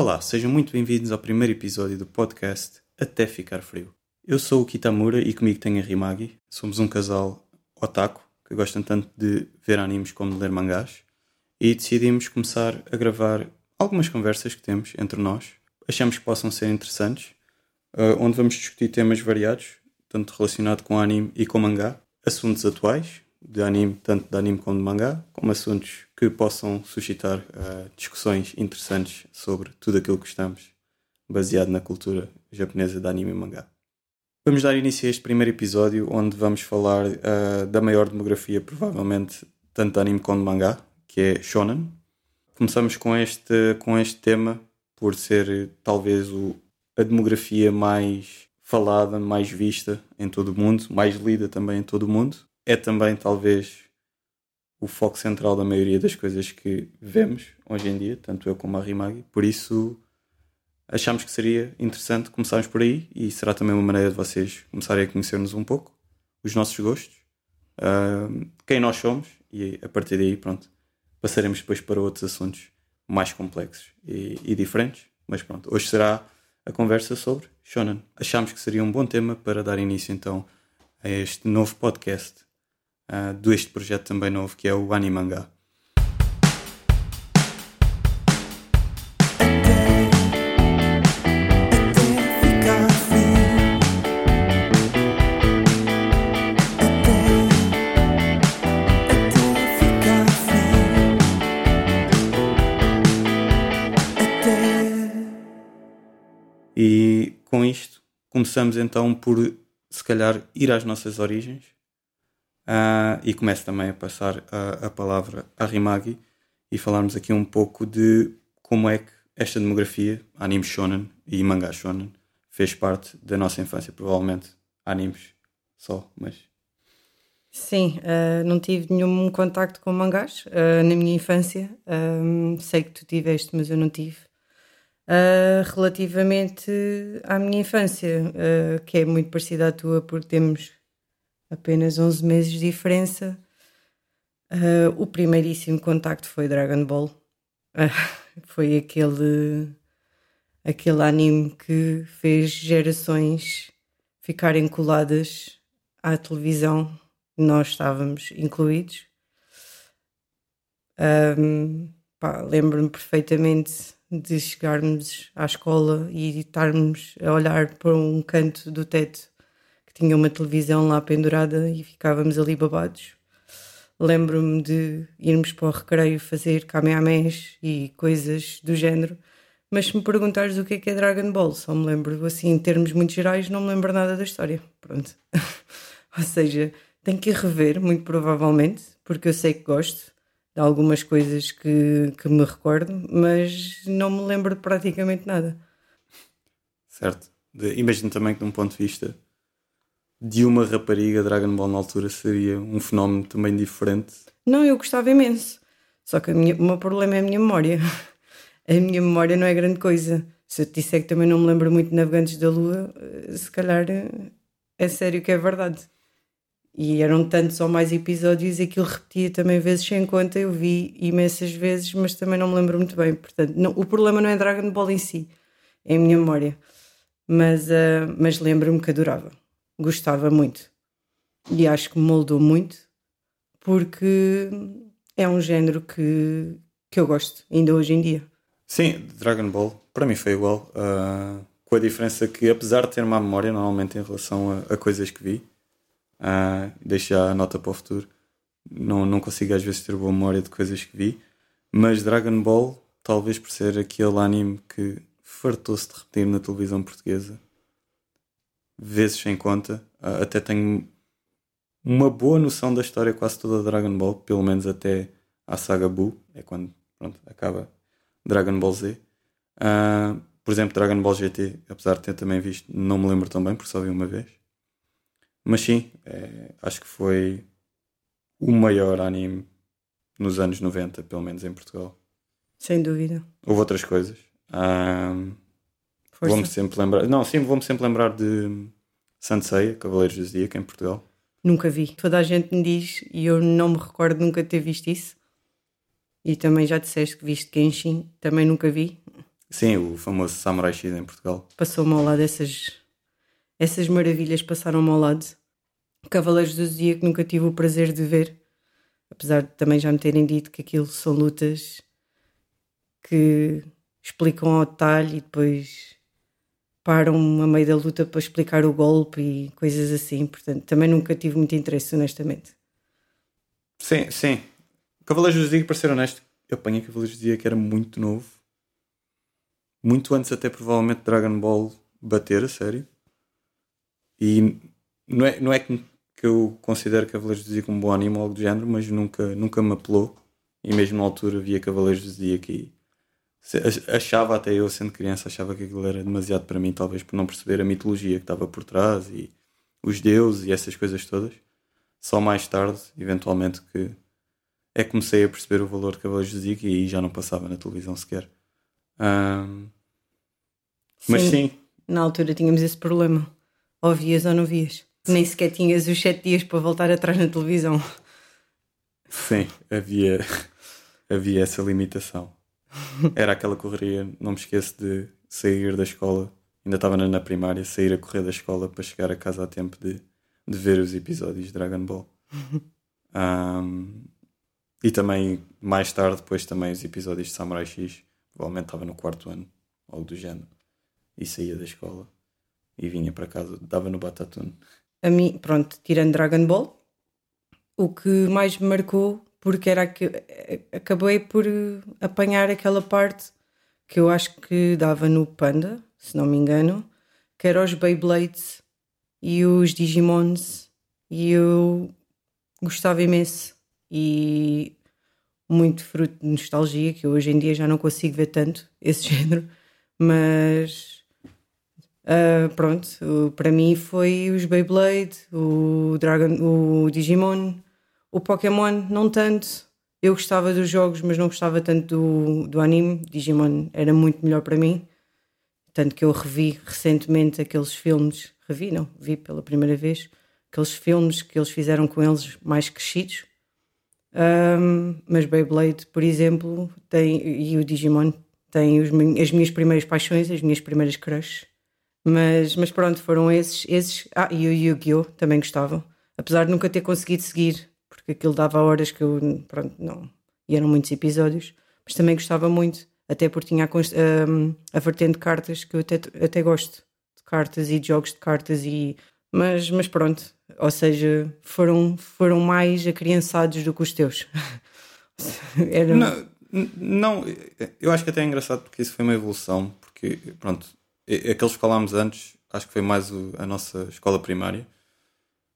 Olá, sejam muito bem-vindos ao primeiro episódio do podcast Até Ficar Frio. Eu sou o Kitamura e comigo tenho a Rimagi. Somos um casal otaku que gostam tanto de ver animes como de ler mangás e decidimos começar a gravar algumas conversas que temos entre nós. Achamos que possam ser interessantes, uh, onde vamos discutir temas variados, tanto relacionado com anime e com mangá, assuntos atuais, de anime, tanto de anime como de mangá, como assuntos que possam suscitar uh, discussões interessantes sobre tudo aquilo que gostamos, baseado na cultura japonesa de anime e mangá. Vamos dar início a este primeiro episódio, onde vamos falar uh, da maior demografia, provavelmente, tanto de anime como de mangá, que é Shonen. Começamos com este, com este tema por ser talvez o, a demografia mais falada, mais vista em todo o mundo, mais lida também em todo o mundo é também talvez o foco central da maioria das coisas que vemos hoje em dia, tanto eu como a Rimagi. Por isso achamos que seria interessante começarmos por aí e será também uma maneira de vocês começarem a conhecer-nos um pouco, os nossos gostos, uh, quem nós somos e a partir daí, pronto, passaremos depois para outros assuntos mais complexos e, e diferentes. Mas pronto, hoje será a conversa sobre Shonen. Achamos que seria um bom tema para dar início então a este novo podcast uh, deste projeto também novo que é o Animangá. E com isto começamos então por se calhar ir às nossas origens Uh, e começo também a passar a, a palavra a Rimagi e falarmos aqui um pouco de como é que esta demografia, anime shonen e mangá shonen, fez parte da nossa infância, provavelmente animes só, mas... Sim, uh, não tive nenhum contacto com mangás uh, na minha infância. sei que tu tiveste, mas eu não tive. relativamente à minha infância, que é muito parecida à tua, porque temos apenas 11 meses de diferença. Uh, o primeiríssimo contacto foi Dragon Ball. Uh, foi aquele, aquele anime que fez gerações ficarem coladas à televisão. Nós estávamos incluídos. Um, Lembro-me perfeitamente de chegarmos à escola e estarmos a olhar para um canto do teto tinha uma televisão lá pendurada e ficávamos ali babados. Lembro-me de irmos para o recreio fazer kamehamehas e coisas do género, mas se me perguntares o que é que é Dragon Ball, só me lembro, assim, em termos muito gerais, não me lembro nada da história. Pronto. Ou seja, tenho que rever, muito provavelmente, porque eu sei que gosto de algumas coisas que, que me recordo, mas não me lembro de praticamente nada. Certo. Imagino também que, de um ponto de vista de uma rapariga Dragon Ball na altura seria um fenómeno também diferente. Não, eu gostava imenso. Só que minha, o meu problema é a minha memória. A minha memória não é grande coisa. Se eu te disser que também não me lembro muito de Navegantes da Lua, eh, se calhar eh, é sério que é verdade. E eram tantos ou mais episódios e aquilo repetia também vezes sem conta. Eu vi imensas vezes, mas também não me lembro muito bem. Portanto, não, o problema não é Dragon Ball em si, é a minha memória. Mas, uh, mas lembro-me que adorava gostava muito. E acho que moldou muito, porque é um género que, que eu gosto, ainda hoje em dia. Sim, Dragon Ball, para mim foi igual, uh, com a diferença que, apesar de ter má memória, normalmente em relação a, a coisas que vi, uh, deixo já a nota para o futuro, não, não consigo às vezes ter boa memória de coisas que vi, mas Dragon Ball, talvez por ser aquele anime que fartou-se de repetir na televisão portuguesa, vezes sem conta. Uh, até tenho uma boa noção da história quase toda da Dragon Ball, pelo menos até à saga Buu, é quando pronto, acaba Dragon Ball Z. Uh, por exemplo, Dragon Ball GT, apesar de ter também visto, não me lembro tão bem, porque só vi uma vez. Mas sim, é, acho que foi o maior anime nos anos 90, pelo menos em Portugal. Sem dúvida. Houve outras coisas. Um, ah, Vou-me sempre lembrar. Não, sim, vou-me sempre lembrar de Sanseia, Cavaleiros do Zodíaco, em Portugal. Nunca vi. Toda a gente me diz e eu não me recordo nunca ter visto isso. E também já disseste que viste Kenshin, também nunca vi. Sim, o famoso Samurai X em Portugal. Passou-me ao lado essas, essas maravilhas, passaram-me ao lado. Cavaleiros do Zodíaco nunca tive o prazer de ver, apesar de também já me terem dito que aquilo são lutas que explicam ao detalhe e depois param a meio da luta para explicar o golpe e coisas assim. Portanto, também nunca tive muito interesse, honestamente. Sim, sim. Cavaleiros do Zodíaco, para ser honesto, eu apanhei Cavaleiros do Zodíaco era muito novo. Muito antes até provavelmente Dragon Ball bater, a sério. E não é, não é que, que eu considero Cavaleiros do Zodíaco um bom anime ou algo do género, mas nunca, nunca me apelou. E mesmo na altura via Cavaleiros do Zodíaco e achava até eu, sendo criança, achava que aquilo era demasiado para mim, talvez por não perceber a mitologia que estava por trás e os deuses e essas coisas todas. Só mais tarde, eventualmente, que é que comecei a perceber o valor de Cavaleiros do Zodíaco e aí já não passava na televisão sequer. Um, mas sim. Na altura tínhamos esse problema. Ou vias ou não vias. Nem sequer tinhas os sete dias para voltar atrás na televisão. Sim, havia, havia essa limitação. Era aquela correria, não me esqueço de sair da escola, ainda estava na, primária, sair a correr da escola para chegar a casa a tempo de, de ver os episódios de Dragon Ball. Um, e também, mais tarde, depois também os episódios de Samurai X, provavelmente estava no quarto ano, algo do género, e saía da escola e vinha para casa, dava no Batatune. A mim, pronto, tirando Dragon Ball, o que mais me marcou porque era que acabei por apanhar aquela parte que eu acho que dava no Panda, se não me engano, que era os Beyblades e os Digimons e eu gostava imenso. E muito fruto de nostalgia que eu hoje em dia já não consigo ver tanto esse género, mas uh, pronto, para mim foi os Beyblade, o Dragon, o Digimon, o Pokémon, não tanto. Eu gostava dos jogos, mas não gostava tanto do, do anime. Digimon era muito melhor para mim. Tanto que eu revi recentemente aqueles filmes. Revi, não, vi pela primeira vez. Aqueles filmes que eles fizeram com eles mais crescidos. Um, mas Beyblade, por exemplo, tem, e o Digimon os, as minhas primeiras paixões, as minhas primeiras crushes. Mas, mas pronto, foram esses, esses. Ah, e o Yu-Gi-Oh! também gostavam. Apesar de nunca ter conseguido seguir porque aquilo dava horas que eu, pronto, não. E eram muitos episódios, mas também gostava muito, até porque tinha a, a, a vertente de cartas que eu até, até gosto de cartas e de jogos de cartas e. Mas, mas pronto, ou seja, foram, foram mais acriançados do que os teus. Era... Não, não, eu acho que até é engraçado porque isso foi uma evolução, porque pronto, aqueles que falámos antes, acho que foi mais a nossa escola primária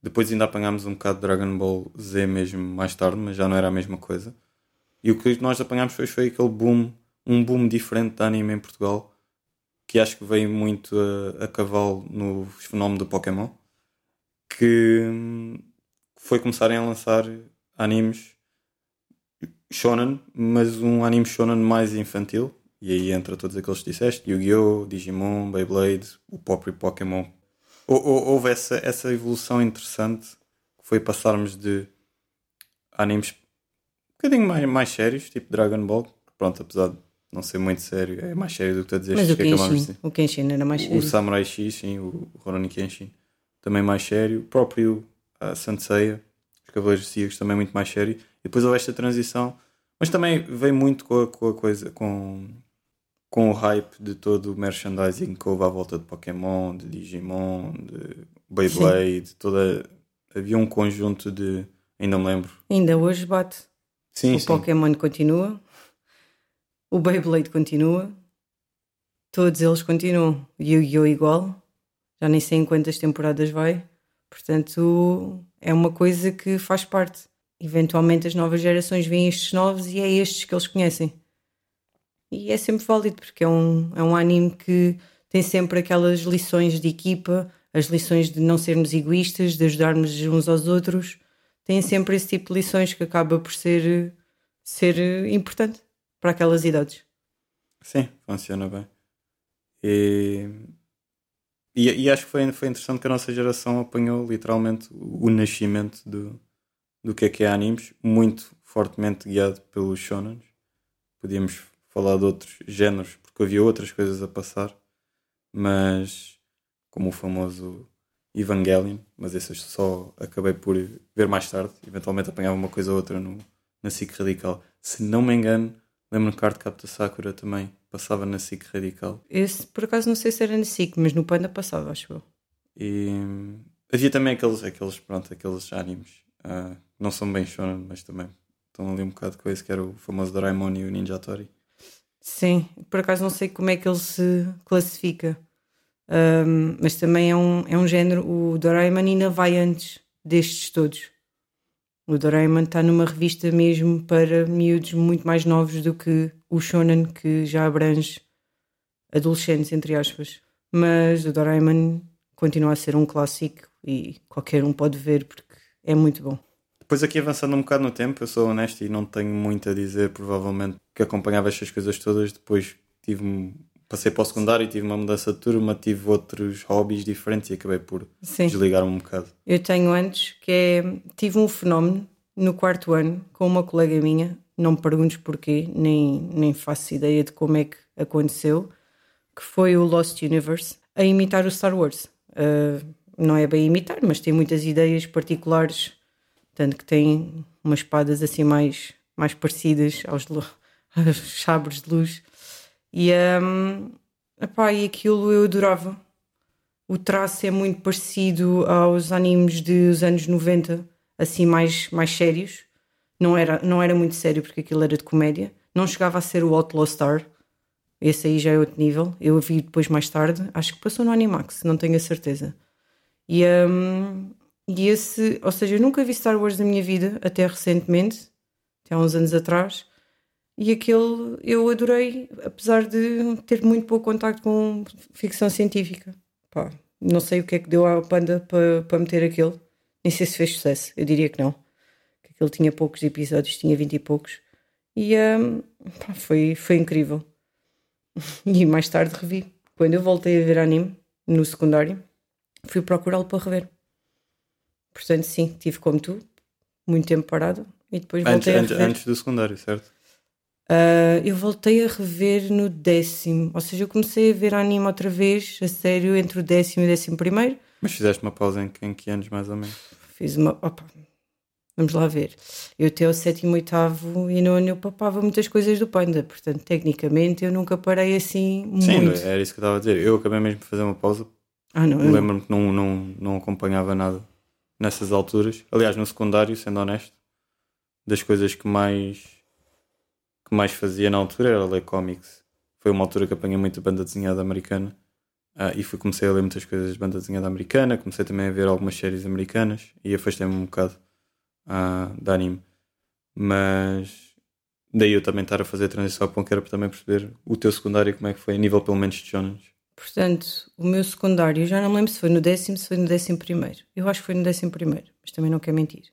depois ainda apanhámos um bocado de Dragon Ball Z mesmo mais tarde, mas já não era a mesma coisa. E o que nós apanhámos foi, foi aquele boom, um boom diferente de anime em Portugal, que acho que veio muito a, a cavalo no fenómeno do Pokémon, que foi começarem a lançar animes shonen, mas um anime shonen mais infantil. E aí entra todos aqueles que disseste: Yu-Gi-Oh!, Digimon, Beyblade, o próprio Pokémon houve essa, essa evolução interessante que foi passarmos de animes um bocadinho mais, mais sérios, tipo Dragon Ball, pronto, apesar de não ser muito sério, é mais sério do que tu a dizer. Mas o Kenshin, o Kenshin era mais sério. O Samurai X, sim, o Rurouni Kenshin, também mais sério. O próprio uh, Senseiya, os Cavaleiros Cígicos, também muito mais sério. E depois houve esta transição, mas também veio muito com a, com a coisa, com com o hype de todo o merchandising que houve à volta de Pokémon, de Digimon, de Beyblade, sim. toda. Havia um conjunto de. Ainda me lembro. Ainda hoje bate. Sim, o sim. Pokémon continua, o Beyblade continua, todos eles continuam. Yu-Gi-Oh! igual, já nem sei em quantas temporadas vai, portanto é uma coisa que faz parte. Eventualmente as novas gerações veem estes novos e é estes que eles conhecem. E é sempre válido, porque é um, é um anime que tem sempre aquelas lições de equipa, as lições de não sermos egoístas, de ajudarmos uns aos outros. Tem sempre esse tipo de lições que acaba por ser, ser importante para aquelas idades. Sim, funciona bem. E, e, e, acho que foi, foi interessante que a nossa geração apanhou literalmente o nascimento do, do que é que é animes, muito fortemente guiado pelos shonens. Podíamos falar de outros géneros, porque havia outras coisas a passar, mas como o famoso Evangelion, mas esse eu só acabei por ver mais tarde, eventualmente apanhava uma coisa ou outra no, na SIC Radical. Se não me engano, lembro-me que Arte Capta Sakura também passava na SIC Radical. Esse, por acaso, não sei se era na SIC, mas no Panda passava, acho eu. E havia também aqueles, aqueles, pronto, aqueles animes, uh, não são bem shonen, mas também estão ali um bocado com esse, que era o famoso Doraemon e o Ninja Tori. Sim, por acaso não sei como é que ele se classifica, um, mas também é um, é um género. O Doraemon ainda vai antes destes todos. O Doraemon está numa revista mesmo para miúdos muito mais novos do que o Shonen, que já abrange adolescentes, entre aspas. Mas o Doraemon continua a ser um clássico e qualquer um pode ver porque é muito bom. Depois aqui avançando um bocado no tempo, eu sou honesto e não tenho muito a dizer, provavelmente, que acompanhava estas coisas todas. Depois tive passei para o secundário, tive uma mudança de turma, tive outros hobbies diferentes e acabei por Sim. desligar um bocado. Eu tenho antes que é, tive um fenómeno no quarto ano com uma colega minha, não me perguntes porquê, nem, nem faço ideia de como é que aconteceu, que foi o Lost Universe, a imitar o Star Wars. Uh, não é bem imitar, mas tem muitas ideias particulares, tanto que tem umas espadas assim mais, mais parecidas aos, aos sabres de luz e, um, epá, e aquilo eu adorava. O traço é muito parecido aos animes dos anos 90, assim mais, mais sérios. Não era, não era muito sério porque aquilo era de comédia. Não chegava a ser o Outlaw Star. Esse aí já é outro nível. Eu vi depois mais tarde. Acho que passou no Animax, não tenho a certeza. E, um, e esse, ou seja, eu nunca vi Star Wars na minha vida, até recentemente, até há uns anos atrás. E aquele eu adorei, apesar de ter muito pouco contacto com ficção científica. Pá, não sei o que é que deu à Panda para, para meter aquele. Nem sei se fez sucesso, eu diria que não. Que aquele tinha poucos episódios, tinha vinte e poucos. E um, pá, foi, foi incrível. E mais tarde revi. Quando eu voltei a ver anime, no secundário, fui procurá-lo para rever. Portanto, sim, tive como tu, muito tempo parado e depois voltei antes, a rever. Antes do secundário, certo? Uh, eu voltei a rever no décimo, ou seja, eu comecei a ver anime outra vez, a sério, entre o décimo e o décimo primeiro. Mas fizeste uma pausa em, em que anos, mais ou menos? Fiz uma. Opa, vamos lá ver. Eu até o sétimo, oitavo e nono eu papava muitas coisas do Panda, portanto, tecnicamente eu nunca parei assim Sim, muito. era isso que eu estava a dizer. Eu acabei mesmo de fazer uma pausa. Ah, não. Lembro-me que não, não, não acompanhava nada nessas alturas. Aliás, no secundário, sendo honesto, das coisas que mais que mais fazia na altura era ler cómics. Foi uma altura que apanhei muito banda desenhada americana uh, e fui, comecei a ler muitas coisas de banda desenhada americana. Comecei também a ver algumas séries americanas e afastei-me um bocado uh, de anime. Mas daí eu também estar a fazer a transição para que era para também perceber o teu secundário como é que foi, a nível pelo menos de shonen. Portanto, o meu secundário, já não me lembro se foi no décimo, se foi no décimo primeiro. Eu acho que foi no décimo primeiro, mas também não quero mentir.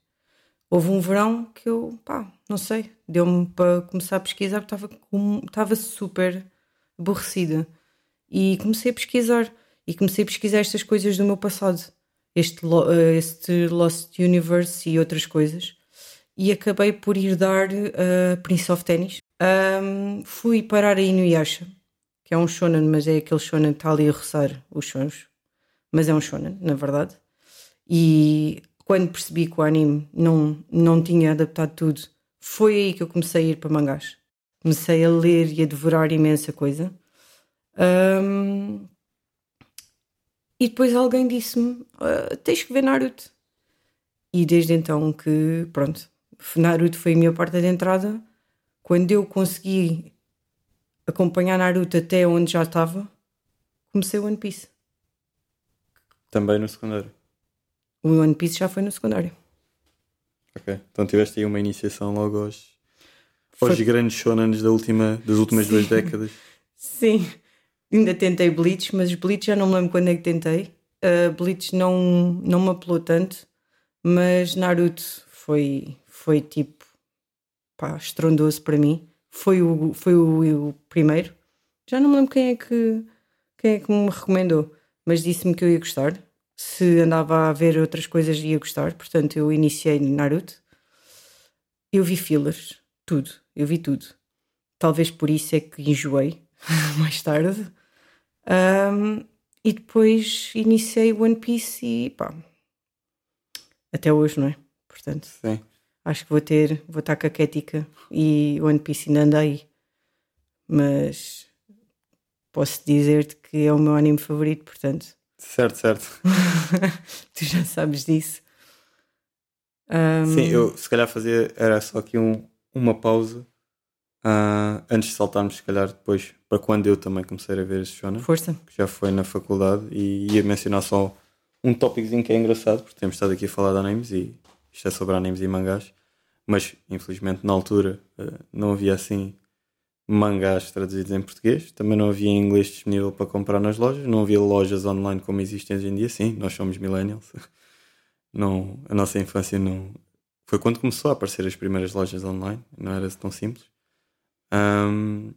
Houve um verão que eu, pá, não sei, deu-me para começar a pesquisar porque estava, estava super aborrecida. E comecei a pesquisar. E comecei a pesquisar estas coisas do meu passado. Este, eh, este Lost Universe e outras coisas. E acabei por ir dar uh, Prince of Tennis. Um, fui parar a Inuyasha, que é um shonen, mas é aquele shonen que está ali a roçar os sons. Mas é um shonen, na verdade. E quando percebi que o anime não, não tinha adaptado tudo, foi aí que eu comecei a ir para mangás. Comecei a ler e a devorar imensa coisa. Um, e depois alguém disse-me: uh, tens que ver Naruto. E desde então que, pronto, Naruto foi a minha porta de entrada. Quando eu consegui acompanhar Naruto até onde já estava, comecei o One Piece. Também no secundário? O One Piece já foi no secundário. Ok, então tiveste aí uma iniciação logo aos, aos foi... grandes shonens da última, das últimas Sim. duas décadas. Sim, ainda tentei Bleach, mas Bleach já não me lembro quando é que tentei. Uh, Bleach não, não me apelou tanto, mas Naruto foi, foi tipo pá, estrondoso para mim. Foi o, foi o, o primeiro. Já não me lembro quem é que, quem é que me recomendou, mas disse-me que eu ia gostar se andava a ver outras coisas ia gostar, portanto eu iniciei Naruto. Eu vi fillers, tudo, eu vi tudo. talvez por isso é que enjoei mais tarde. Um, e depois iniciei One Piece e pá, até hoje, não é? Portanto, Sim. acho que vou ter, vou estar caquética e One Piece ainda anda aí. Mas posso dizer-te que é o meu anime favorito, portanto, Certo, certo. tu já sabes disso. Um, Sim, eu se calhar fazia, era só aqui um, uma pausa ah, antes de saltarmos, se calhar depois, para quando eu também comecei a ver esse shonen, Força. que já foi na faculdade, e ia mencionar só um tópicozinho que é engraçado, porque temos estado aqui a falar de animes e isto é sobre animes e mangás, mas infelizmente na altura ah, não havia assim mangás traduzidos em português, também não havia em inglês disponível para comprar nas lojas, não havia lojas online como existem hoje em dia, sim, nós somos millennials. Não, a nossa infância não. Foi quando começou a aparecer as primeiras lojas online, não era tão simples. Ahm,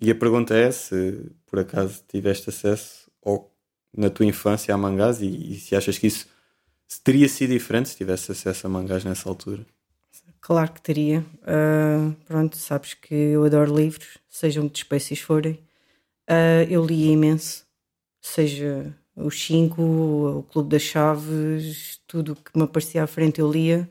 e a pergunta é se por acaso tiveste acesso ou, na tua infância a mangás e, e se achas que isso teria sido diferente se tivesse acesso a mangás nessa altura. Claro que teria. Ah, pronto, sabes que eu adoro livros, sejam de espécies forem. Ah, eu lia imenso, seja os cinco, o Clube das Chaves, tudo o que me aparecia à frente eu lia.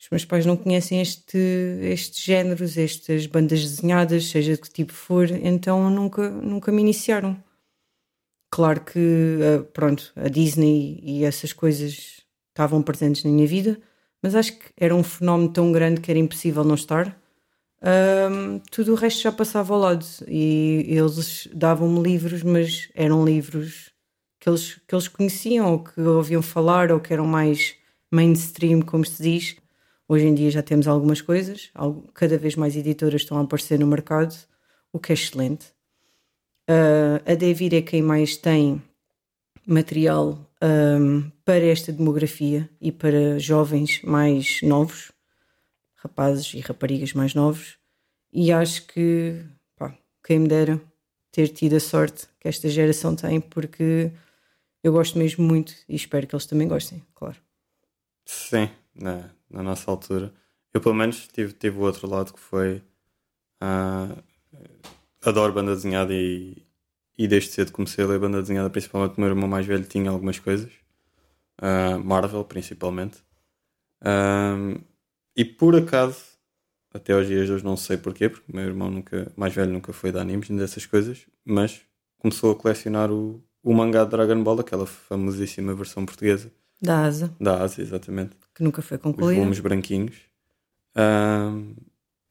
Os meus pais não conhecem este, estes géneros, estas bandas desenhadas, seja de que tipo for, então nunca, nunca me iniciaram. Claro que, ah, pronto, a Disney e essas coisas estavam presentes na minha vida, mas acho que era um fenómeno tão grande que era impossível não estar. Ahm, tudo o resto já passava ao lado e eles davam-me livros, mas eram livros que eles, que eles conheciam ou que ouviam falar ou que eram mais mainstream, como se diz. Hoje em dia já temos algumas coisas, cada vez mais editoras estão a aparecer no mercado, o que é excelente. Ah, a Devir é quem mais tem material ahm, para esta demografia e para jovens mais novos, rapazes e raparigas mais novos, e acho que pá, quem me dera ter tido a sorte que esta geração tem, porque eu gosto mesmo muito e espero que eles também gostem, claro. Sim, na, na nossa altura. Eu pelo menos tive, tive o outro lado que foi ah, adoro banda desenhada e, e desde cedo comecei a ler banda desenhada, principalmente o meu irmão mais velho tinha algumas coisas. Ah, Marvel principalmente. E por acaso, até aos dias de hoje não sei porquê, porque o meu irmão nunca, mais velho nunca foi de animes nem dessas coisas, mas começou a colecionar o, o mangá de Dragon Ball, aquela famosíssima versão portuguesa Da Asa, da Ásia, exatamente que nunca foi os concluída. volumes branquinhos.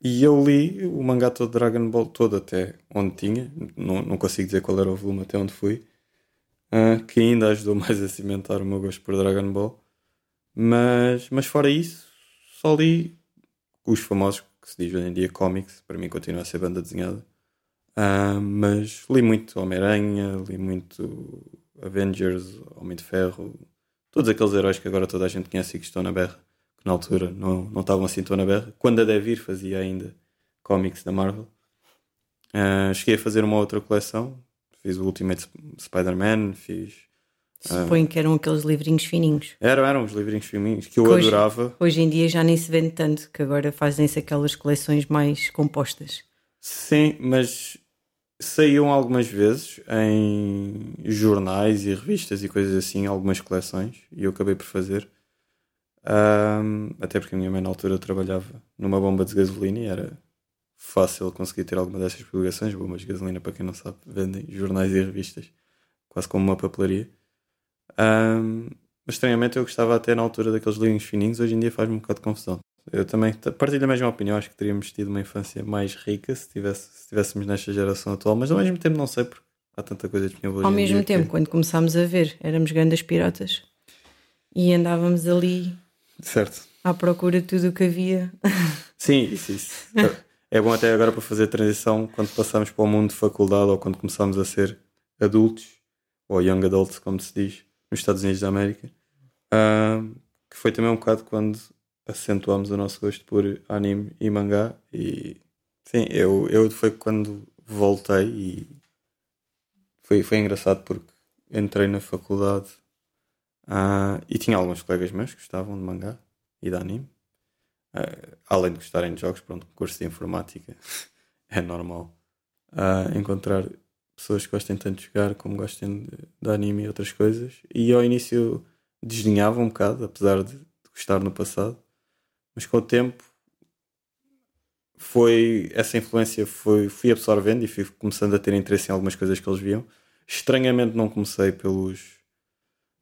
E eu li o mangá todo Dragon Ball todo até onde tinha, não, não consigo dizer qual era o volume até onde fui, ah, que ainda ajudou mais a cimentar o meu gosto por Dragon Ball. Mas, mas fora isso, só li os famosos que se diz hoje em dia cómics, para mim continua a ser banda desenhada. Ah, mas li muito Homem-Aranha, li muito Avengers, Homem de Ferro, todos aqueles heróis que agora toda a gente conhece e que estão na berra, que na altura não, não estavam assim tão na berra. Quando a Devir fazia ainda cómics da Marvel. Ah, cheguei a fazer uma outra coleção, fiz o Ultimate Sp- Spider-Man, fiz. Suponho que eram aqueles livrinhos fininhos. Eram, eram os livrinhos filminhos que eu Que hoje- adorava. Hoje em dia já nem se vende tanto, que agora fazem-se aquelas coleções mais compostas. Sim, mas saíam algumas vezes em jornais e revistas e coisas assim, algumas coleções, e eu acabei por fazer. Ahm, até porque a minha mãe na altura trabalhava numa bomba de gasolina e era fácil conseguir ter alguma dessas publicações. Bombas de gasolina, para quem não sabe, vendem jornais e revistas, quase como uma papelaria. Ahm, mas estranhamente eu gostava até na altura daqueles livrinhos fininhos, hoje em dia faz-me um bocado de confusão. Eu também partilho a mesma opinião, acho que teríamos tido uma infância mais rica se, tivesse, se estivéssemos nesta geração atual, mas ao mesmo tempo não sei porque há tanta coisa disponível Ao mesmo dia que- tempo, quando começámos a ver, éramos grandes piratas e andávamos ali Certo. à procura de tudo o que havia. Sim, isso, isso. É bom até agora para fazer a transição quando passamos para o mundo de faculdade ou quando começamos a ser adultos, ou young adults, como se diz, nos Estados Unidos da América. Ahm, que foi também um bocado quando acentuámos o nosso gosto por anime e mangá. E sim, eu, eu foi quando voltei e foi, foi engraçado porque entrei na faculdade ah, e tinha alguns colegas meus que gostavam de mangá e de anime. Uh, além de gostarem de jogos, pronto, curso de informática é normal uh, encontrar pessoas que gostem tanto de jogar como gostem de, de anime e outras coisas. E ao início desdenhava um bocado, apesar de, de gostar no passado, mas com o tempo foi essa influência foi fui absorvendo e fui começando a ter interesse em algumas coisas que eles viam. Estranhamente não comecei pelos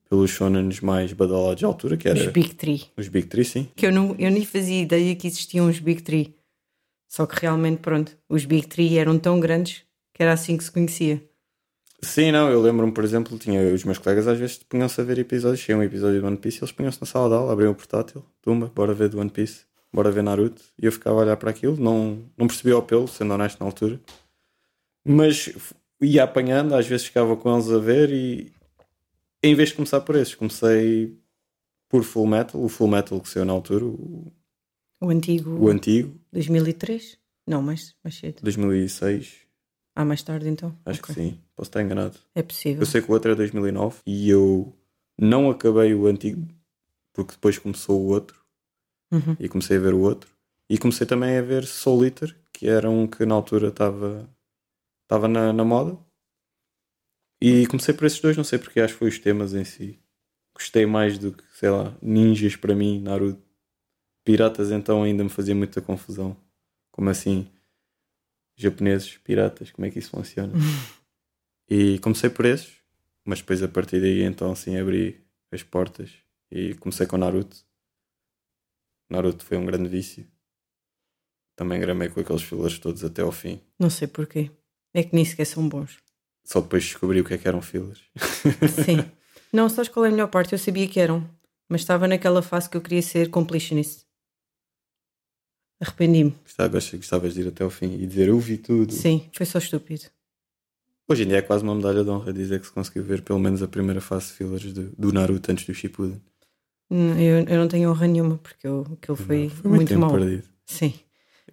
pelos shonens mais badalados de altura, que era Os Big Three. os Big Three, sim. Que eu, não, eu nem fazia ideia que existiam os Big Three. Só que realmente, pronto, os Big Three eram tão grandes que era assim que se conhecia. Sim, não, eu lembro-me, por exemplo, tinha os meus colegas às vezes punham-se a ver episódios, tinha um episódio do One Piece, eles punham-se na sala de aula, abriam o portátil, tumba, bora ver do One Piece, bora ver Naruto, e eu ficava a olhar para aquilo, não, não percebia o apelo, sendo honesto na altura, mas ia apanhando, às vezes ficava com eles a ver e em vez de começar por esses, comecei por Full Metal, o Full Metal que saiu na altura, o, O antigo o antigo, 2003? Não, mais, mais cedo. 2006, Ah, mais tarde então? acho Ok. que sim, posso estar enganado. É possível. Eu sei que o outro é 2009 e eu não acabei o antigo porque depois começou o outro Uhum. e comecei a ver o outro. E comecei também a ver Soul Eater, que era um que na altura estava estava na, na moda. E comecei por esses dois, não sei porque, acho que foi os temas em si. Gostei mais do que, sei lá, ninjas para mim, Naruto. Piratas então ainda me fazia muita confusão. Como assim? Japoneses, piratas, como é que isso funciona? E comecei por esses, mas depois a partir daí então assim abri as portas e comecei com Naruto. Naruto foi um grande vício. Também gramei com aqueles fillers todos até ao fim. Não sei porquê. É que nem sequer são bons. Só depois descobri o que é que eram fillers. Sim. Não, sabes qual é a melhor parte? Eu sabia que eram, mas estava naquela fase que eu queria ser completionist. Arrependi-me. Gostava- gosto- Gostavas de ir até ao fim e dizer eu vi tudo. Sim, foi só estúpido. Hoje em dia é quase uma medalha de honra dizer que se conseguiu ver pelo menos a primeira fase de fillers do, do Naruto antes do Shippuden. Hum, Eu, eu não tenho honra nenhuma porque eu, aquilo foi, Foi muito, tempo mau. perdido. Sim.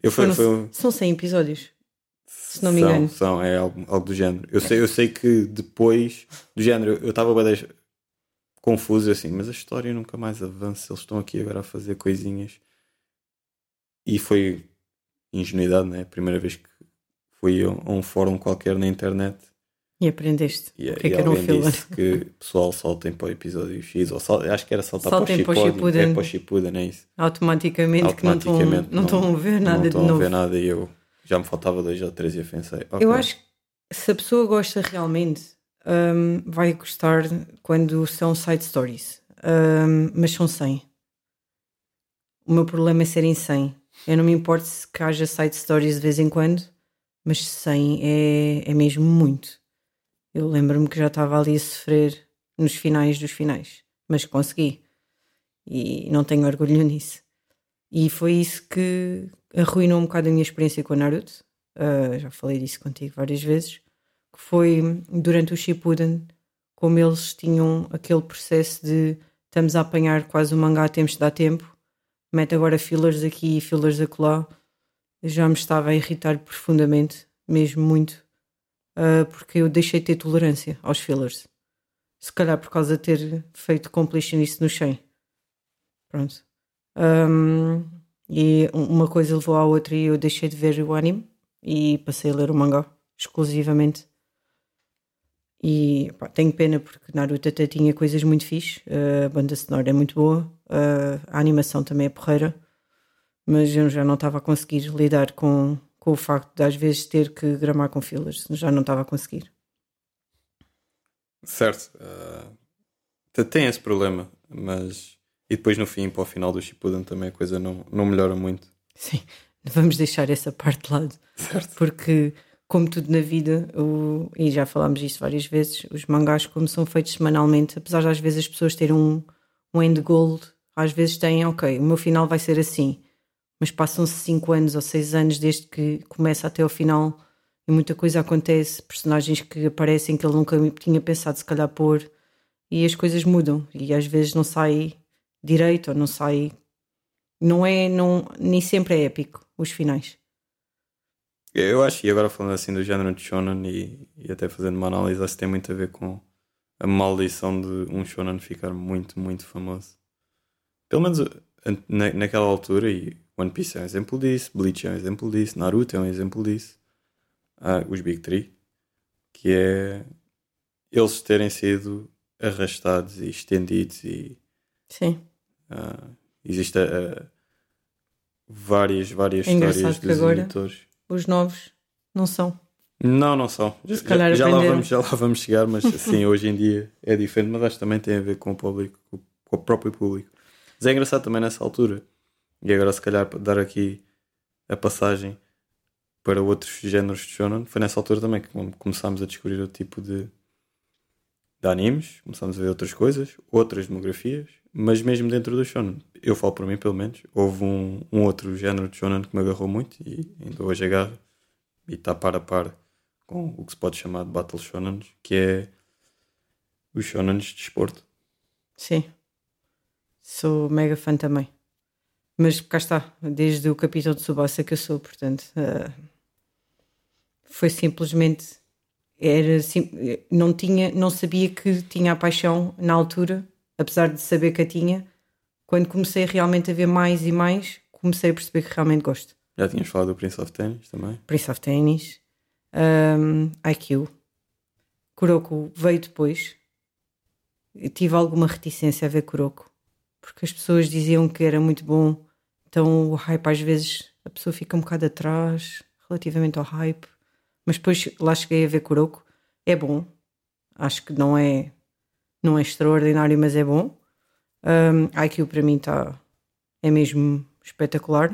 Eu foi, Foram- foi um- São 100 episódios. Se não me são, engano. São, é algo, algo do género. Eu sei, eu sei que depois do género, eu estava bem confuso assim, mas a história nunca mais avança. Eles estão aqui agora a fazer coisinhas. E foi ingenuidade, né? A primeira vez que fui a um fórum qualquer na internet E aprendeste e, o que é que era um filler. disse que pessoal saltem para o episódio X, ou sal, acho que era saltar Saltem para o Shippuden. É para o Shippuden, é isso. Automaticamente, que não estão, Automaticamente não estão a ver nada não de estão novo. a ver nada e eu já me faltava dois ou três e eu pensei, Eu ok. acho que se a pessoa gosta realmente, hum, vai gostar quando são side stories. Hum, mas são 100. O meu problema é serem 100. Eu não me importo se que haja side stories de vez em quando, mas 100 é, é mesmo muito. Eu lembro-me que já estava ali a sofrer nos finais dos finais, mas consegui. E não tenho orgulho nisso. E foi isso que arruinou um bocado a minha experiência com o Naruto. Uh, já falei disso contigo várias vezes, que foi durante o Shippuden, como eles tinham aquele processo de estamos a apanhar quase o mangá, temos de dar tempo, mete agora fillers aqui e fillers acolá, já me estava a irritar profundamente, mesmo muito, uh, porque eu deixei de ter tolerância aos fillers. Se calhar por causa de ter feito completionist no 100. Pronto. Um, e uma coisa levou à outra e eu deixei de ver o anime e passei a ler o mangá exclusivamente. E pá, tenho pena porque Naruto até tinha coisas muito fixe, a banda sonora é muito boa, a animação também é porreira, mas eu já não estava a conseguir lidar com, com o facto de às vezes ter que gramar com fillers, já não estava a conseguir. Certo. Uh, tem esse problema, mas. E depois no fim, para o final do Shippuden também a coisa não, não melhora muito. Sim, vamos deixar essa parte de lado. Certo. Porque, como tudo na vida, o, e já falámos disto várias vezes, os mangás, como são feitos semanalmente, apesar de às vezes as pessoas terem um, um end goal, às vezes têm, ok, o meu final vai ser assim, mas passam-se 5 anos ou 6 anos desde que começa até ao final e muita coisa acontece, personagens que aparecem que ele nunca tinha pensado se calhar pôr, e as coisas mudam, e às vezes não sai direito ou não sai. Não é, não, nem sempre é épico os finais. Eu acho, e agora falando assim do género de Shonen e, e até fazendo uma análise, acho que tem muito a ver com a maldição de um Shonen ficar muito, muito famoso. Pelo menos na, naquela altura, e One Piece é um exemplo disso, Bleach é um exemplo disso, Naruto é um exemplo disso. ah, os Big Three, que é eles terem sido arrastados e estendidos e Sim. Ah, existe ah, várias, várias É histórias dos agora- editores. Os novos não são. Não, não são. Se Já, calhar já lá vamos, já lá vamos chegar, mas sim, hoje em dia é diferente, mas acho que também tem a ver com o público, com o próprio público. Mas é engraçado também nessa altura. E agora se calhar dar aqui a passagem para outros géneros de shonen, foi nessa altura também que come- começámos a descobrir o tipo de, de animes, começámos a ver outras coisas, outras demografias, mas mesmo dentro do shonen, eu falo por mim pelo menos, houve um, um outro género de shonen que me agarrou muito e ainda hoje agarra e está par a par com o que se pode chamar de Battle Shonen, que é os shonens de desporto. Sim. Sou mega fã também. Mas cá está, desde o Capitão de Tsubasa que eu sou, portanto, ah, foi simplesmente era sim- não tinha, não sabia que tinha a paixão na altura, apesar de saber que a tinha. Quando comecei realmente a ver mais e mais, comecei a perceber que realmente gosto. Já tínhamos falado do Prince of Tennis também. Prince of Tennis, um, IQ, Kuroko veio depois. Eu tive alguma reticência a ver Kuroko, porque as pessoas diziam que era muito bom, então o hype às vezes a pessoa fica um bocado atrás relativamente ao hype, mas depois lá cheguei a ver Kuroko, é bom, acho que não é, não é extraordinário, mas é bom. Um, IQ para mim está é mesmo espetacular.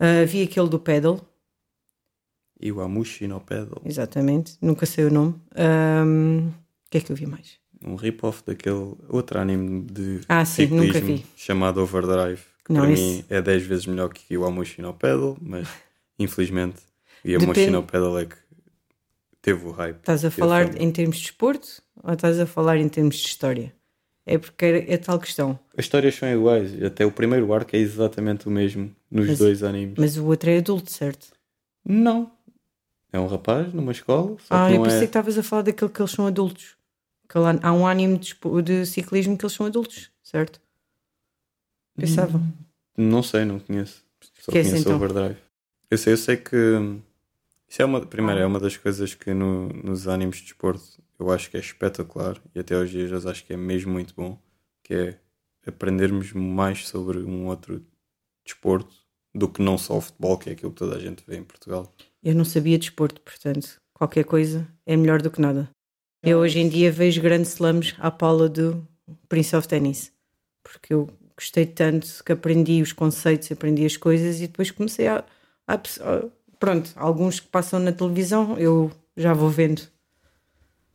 Uh, vi aquele do Pedal, E o Amushi no Pedal. Exatamente, nunca sei o nome. O que é que eu vi mais? Um rip-off daquele outro anime de Ah, sim, ciclismo nunca vi. chamado Overdrive. Que Não, para esse- mim é 10 vezes melhor que o Amushi no Pedal, mas infelizmente o Amushi Depende- no Pedal é que teve o hype. Estás a falar fama. em termos de desporto ou estás a falar em termos de história? É porque é, é tal questão. As histórias são iguais, até o primeiro arco é exatamente o mesmo nos Mas- dois animes. Mas o outro é adulto, certo? Não. É um rapaz numa escola, ah, eu não pensei é. que estavas a falar daquele que eles são adultos. Que lá- há um anime de, de ciclismo que eles são adultos, certo? Pensava. Não sei, não conheço. Só Que esse, conheço então? Overdrive. Eu sei, eu sei que hum, isso é uma, primeiro, é uma das coisas que no- nos animes de desporto eu acho que é espetacular e até hoje dias eu acho que é mesmo muito bom, que é aprendermos mais sobre um outro desporto do que não só o futebol, que é aquilo que toda a gente vê em Portugal. Eu não sabia de desporto, portanto, qualquer coisa é melhor do que nada. Eu hoje em dia vejo grandes slams à pala do Prince of Tennis, porque eu gostei tanto que aprendi os conceitos, aprendi as coisas e depois comecei a. a- a- pronto, alguns que passam na televisão eu já vou vendo.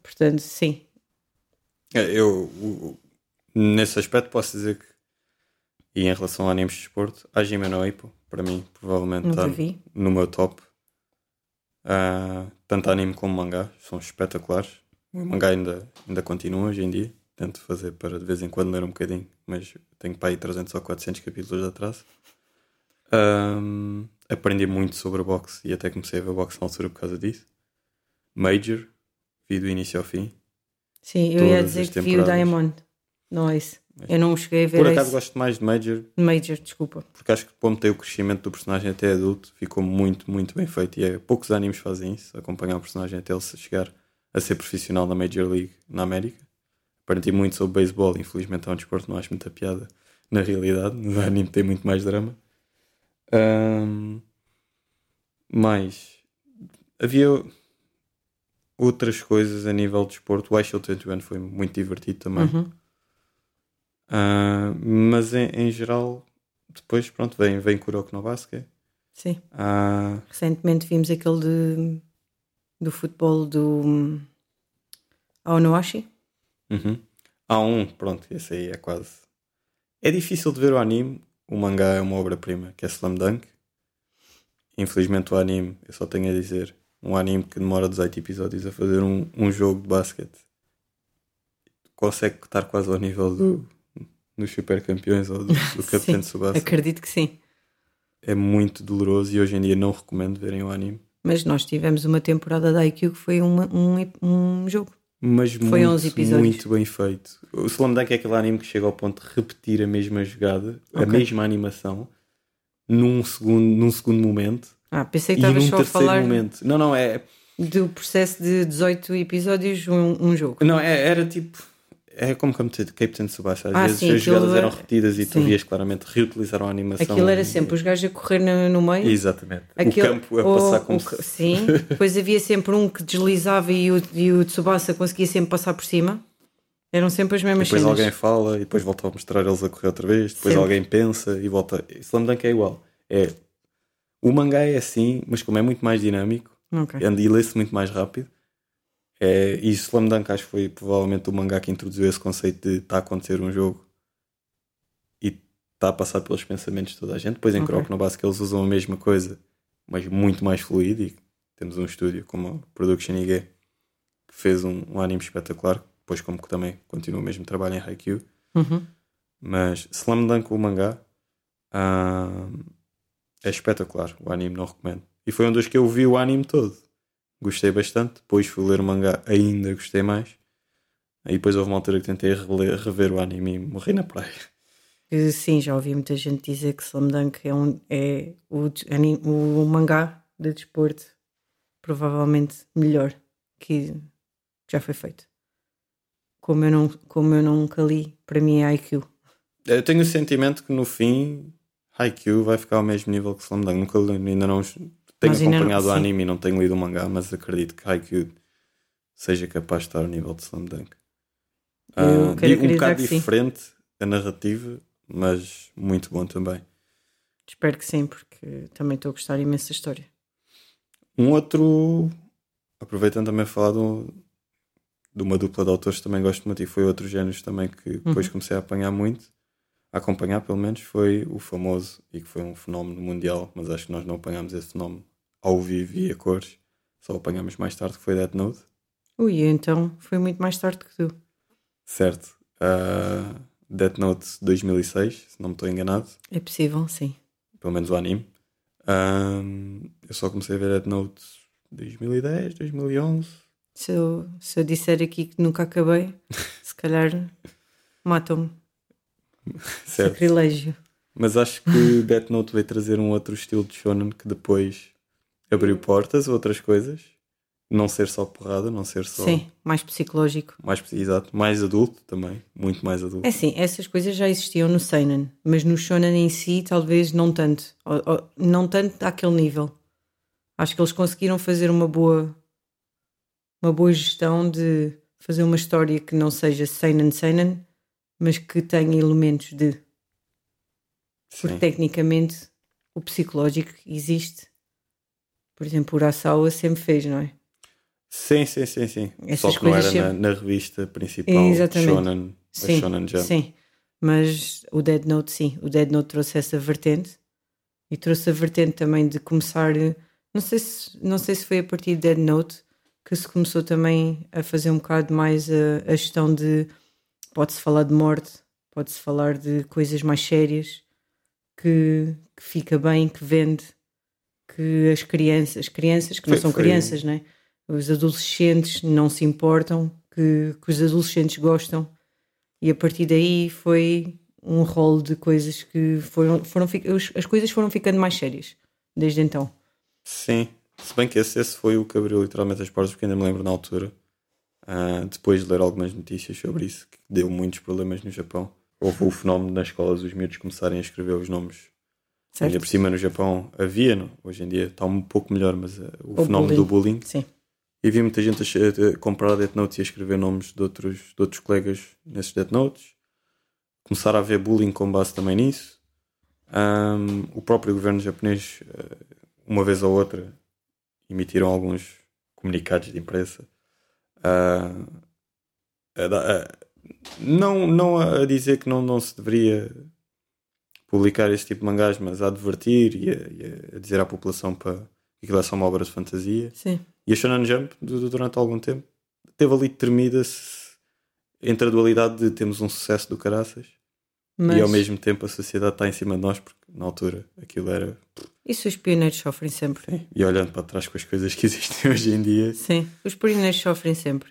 Portanto, sim. É, Eu, nesse aspecto, posso dizer que, e em relação a animes de desporto, a no Ippo, para mim, provavelmente está vi. no meu top. Ah, tanto anime como mangá são espetaculares. O mangá ainda, ainda continua hoje em dia. Tento fazer para de vez em quando ler um bocadinho, mas tenho para aí 300 ou 400 capítulos de atraso. Ahm, aprendi muito sobre boxe e até comecei a ver boxe na altura por causa disso. Major, vi do início ao fim. Sim, eu ia dizer que vi o. Diamond. Não é esse. Eu não cheguei a ver Por acaso esse. gosto mais de Major, Major, desculpa. porque acho que como tem o crescimento do personagem até adulto, ficou muito, muito bem feito. E é, poucos animes fazem isso, acompanhar o personagem até ele chegar a ser profissional na Major League na América. Aprendi muito sobre beisebol, infelizmente é um desporto, não acho muita piada na realidade. No anime tem muito mais drama. Ahm, mas havia outras coisas a nível de desporto. O iShow 21 foi muito divertido também. Uhum. Ah, mas em, em geral, depois, pronto, vem, vem Kuroko no Basket. Sim. Ah, Recentemente vimos aquele de, do futebol do hum, Aonoashi. uhum. Há um, pronto, esse aí é quase. É difícil de ver o anime. O mangá é uma obra-prima, que é Slam Dunk. Infelizmente, o anime, eu só tenho a dizer, um anime que demora 18 episódios a fazer um, um jogo de basquete. Consegue estar quase ao nível do, dos super campeões ou do, do Capitão Tsubasa. Acredito que sim. É muito doloroso e hoje em dia não recomendo verem o anime. Mas nós tivemos uma temporada da IQ que foi uma- um, um jogo. Mas Foi muito, 11 episódios. muito bem feito. O Slam Dunk é aquele anime que chega ao ponto de repetir a mesma jogada, a Ok. mesma animação, num segundo, num segundo momento Ah, pensei que estavas só a terceiro falar. momento. Não, não, é. do processo de 18 episódios, um, um jogo. Não, é- era tipo. É como Captain Tsubasa. Às Ah, vezes sim, as jogadas aquilo eram é- repetidas e tu sim. vias claramente reutilizaram a animação. Aquilo era sempre os gajos a correr no, no meio. Exatamente. Aquele- o campo a ou- passar como o se. Sim, depois havia sempre um que deslizava e o, e o Tsubasa conseguia sempre passar por cima. Eram sempre as mesmas Depois cenas. alguém fala e depois volta a mostrar eles a correr outra vez. Depois Sempre. alguém pensa e volta. Slam Dunk é igual. É, o mangá é assim, mas como é muito mais dinâmico Ok. e lê-se muito mais rápido. É, e Slam Dunk acho que foi provavelmente o mangá que introduziu esse conceito de está a acontecer um jogo e está a passar pelos pensamentos de toda a gente. Depois em Ok. Croc no básico eles usam a mesma coisa, mas muito mais fluido. E temos um estúdio como a Production IG que fez um, um anime espetacular. Depois, como que também continua o mesmo trabalho em Haikyuu. Uhum. Mas Slam Dunk, o mangá, ah, é espetacular. O anime não recomendo. E foi um dos que eu vi o anime todo. Gostei bastante. Depois fui ler o mangá, ainda gostei mais. Aí depois houve uma altura que tentei reler- rever o anime e morri na praia. Que, Sim, já ouvi muita gente dizer que Slam Dunk é, um, é o, o mangá de desporto provavelmente melhor que já foi feito. Como eu, não, como eu nunca li, para mim é IQ. Eu tenho o sentimento que no fim Haikyuu vai ficar ao mesmo nível que Slam Dunk. Nunca, li- ainda não tenho não- acompanhado o sim. anime e não tenho lido o mangá, mas acredito que Haikyuu seja capaz de estar ao nível de Slam Dunk. E um bocado que sim. diferente a narrativa, mas muito bom também. Espero que sim, porque também estou a gostar imenso da história. Um outro, aproveitando também a falar de, um- de uma dupla de autores que também gosto muito e foi outro género também que depois Uhum. comecei a apanhar muito, a acompanhar pelo menos, foi o famoso e que foi um fenómeno mundial, mas acho que nós não apanhámos esse fenómeno ao vivo e a cores, só apanhámos mais tarde que foi Death Note, Ui, então foi muito mais tarde que tu. certo? Ah, Death Note 2006, se não me estou enganado. É possível, sim. pelo menos o anime. Ahm, eu só comecei a ver Death Note 2010, 2011. Se eu, se eu disser aqui que nunca acabei, se calhar matam-me. Certo. Sacrilégio. Mas acho que Death Note veio trazer um outro estilo de shonen que depois abriu portas a outras coisas. Não ser só porrada, não ser só Sim, mais psicológico. mais exato, mais adulto também, muito mais adulto. É assim, essas coisas já existiam no Seinen, mas no Shonen em si, talvez não tanto. Ou- ou- não tanto àquele nível. Acho que eles conseguiram fazer uma boa uma boa gestão de fazer uma história que não seja Seinen Seinen, mas que tenha elementos de. Porque Sim. tecnicamente o psicológico existe. Por exemplo, Urasawa sempre fez, não é? sim, sim, sim, sim. Essas Só que não era coisas na, sempre- na revista principal Exatamente. Shonen, a Sim, Shonen Jump. sim. Mas o Dead Note, sim. O Dead Note trouxe essa vertente e trouxe a vertente também de começar. Não sei se, não sei se foi a partir de Dead Note que se começou também a fazer um bocado mais a, a gestão de. Pode-se falar de morte, pode-se falar de coisas mais sérias que, que fica bem, que vende, que as crianças, as crianças que não Foi- são foi- crianças, né? Os adolescentes não se importam, que, que os adolescentes gostam. E a partir daí foi um rol de coisas que foram, foram as coisas foram ficando mais sérias desde então. Sim, se bem que esse, esse foi o que abriu literalmente as portas, porque ainda me lembro na altura, ah, depois de ler algumas notícias sobre isso, que deu muitos problemas no Japão. Houve o fenómeno nas escolas os miúdos começarem a escrever os nomes. Certo? Ainda por cima no Japão havia, não? hoje em dia está um pouco melhor, mas ah, o, O fenómeno bullying. do bullying. Sim. E havia muita gente a, a comprar Death Notes e a escrever nomes de outros, de outros colegas nesses Death Notes. Começar a haver bullying com base também nisso. Ahm, o próprio governo japonês, eh, uma vez ou outra, emitiram alguns comunicados de imprensa. ah, a a- não, não a dizer que não, não se deveria publicar esse tipo de mangás, mas a advertir e a, e a dizer à população para que aquilo é só uma obra de fantasia. Sim. E a Shonen Jump, du- du- durante algum tempo, teve ali tremida-se entre a dualidade de temos um sucesso do caraças Mas e ao mesmo tempo a sociedade está em cima de nós, porque na altura aquilo era. isso os pioneiros sofrem sempre. Sim, e olhando para trás com as coisas que existem hoje em dia, Sim, os pioneiros sofrem sempre.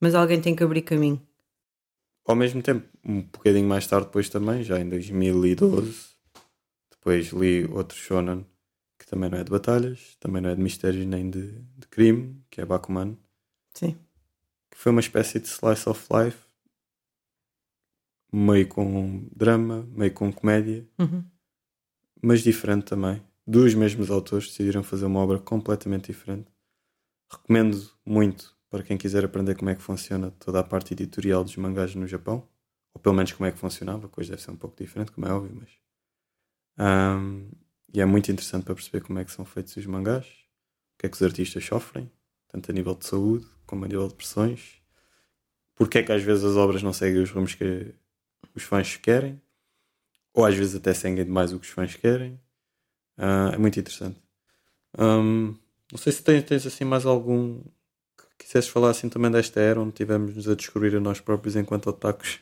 Mas alguém tem que abrir caminho. Ao mesmo tempo, um bocadinho mais tarde, depois também, já em 2012, depois li outro Shonen que também não é de batalhas, também não é de mistérios nem de, de crime, que é Bakuman. Sim. Que foi uma espécie de slice of life, meio com drama, meio com comédia, Uhum. mas diferente também. Dos mesmos autores decidiram fazer uma obra completamente diferente. Recomendo muito para quem quiser aprender como é que funciona toda a parte editorial dos mangás no Japão, ou pelo menos como é que funcionava, que hoje deve ser um pouco diferente, como é óbvio, mas. Ahm, e é muito interessante para perceber como é que são feitos os mangás, o que é que os artistas sofrem, tanto a nível de saúde como a nível de pressões, porque é que às vezes as obras não seguem os rumos que os fãs querem, ou às vezes até seguem demais o que os fãs querem. Ah, é muito interessante. Ahm, não sei se tens, tens assim mais algum quisesses falar assim também desta era onde tivemos-nos a descobrir a nós próprios enquanto otakus.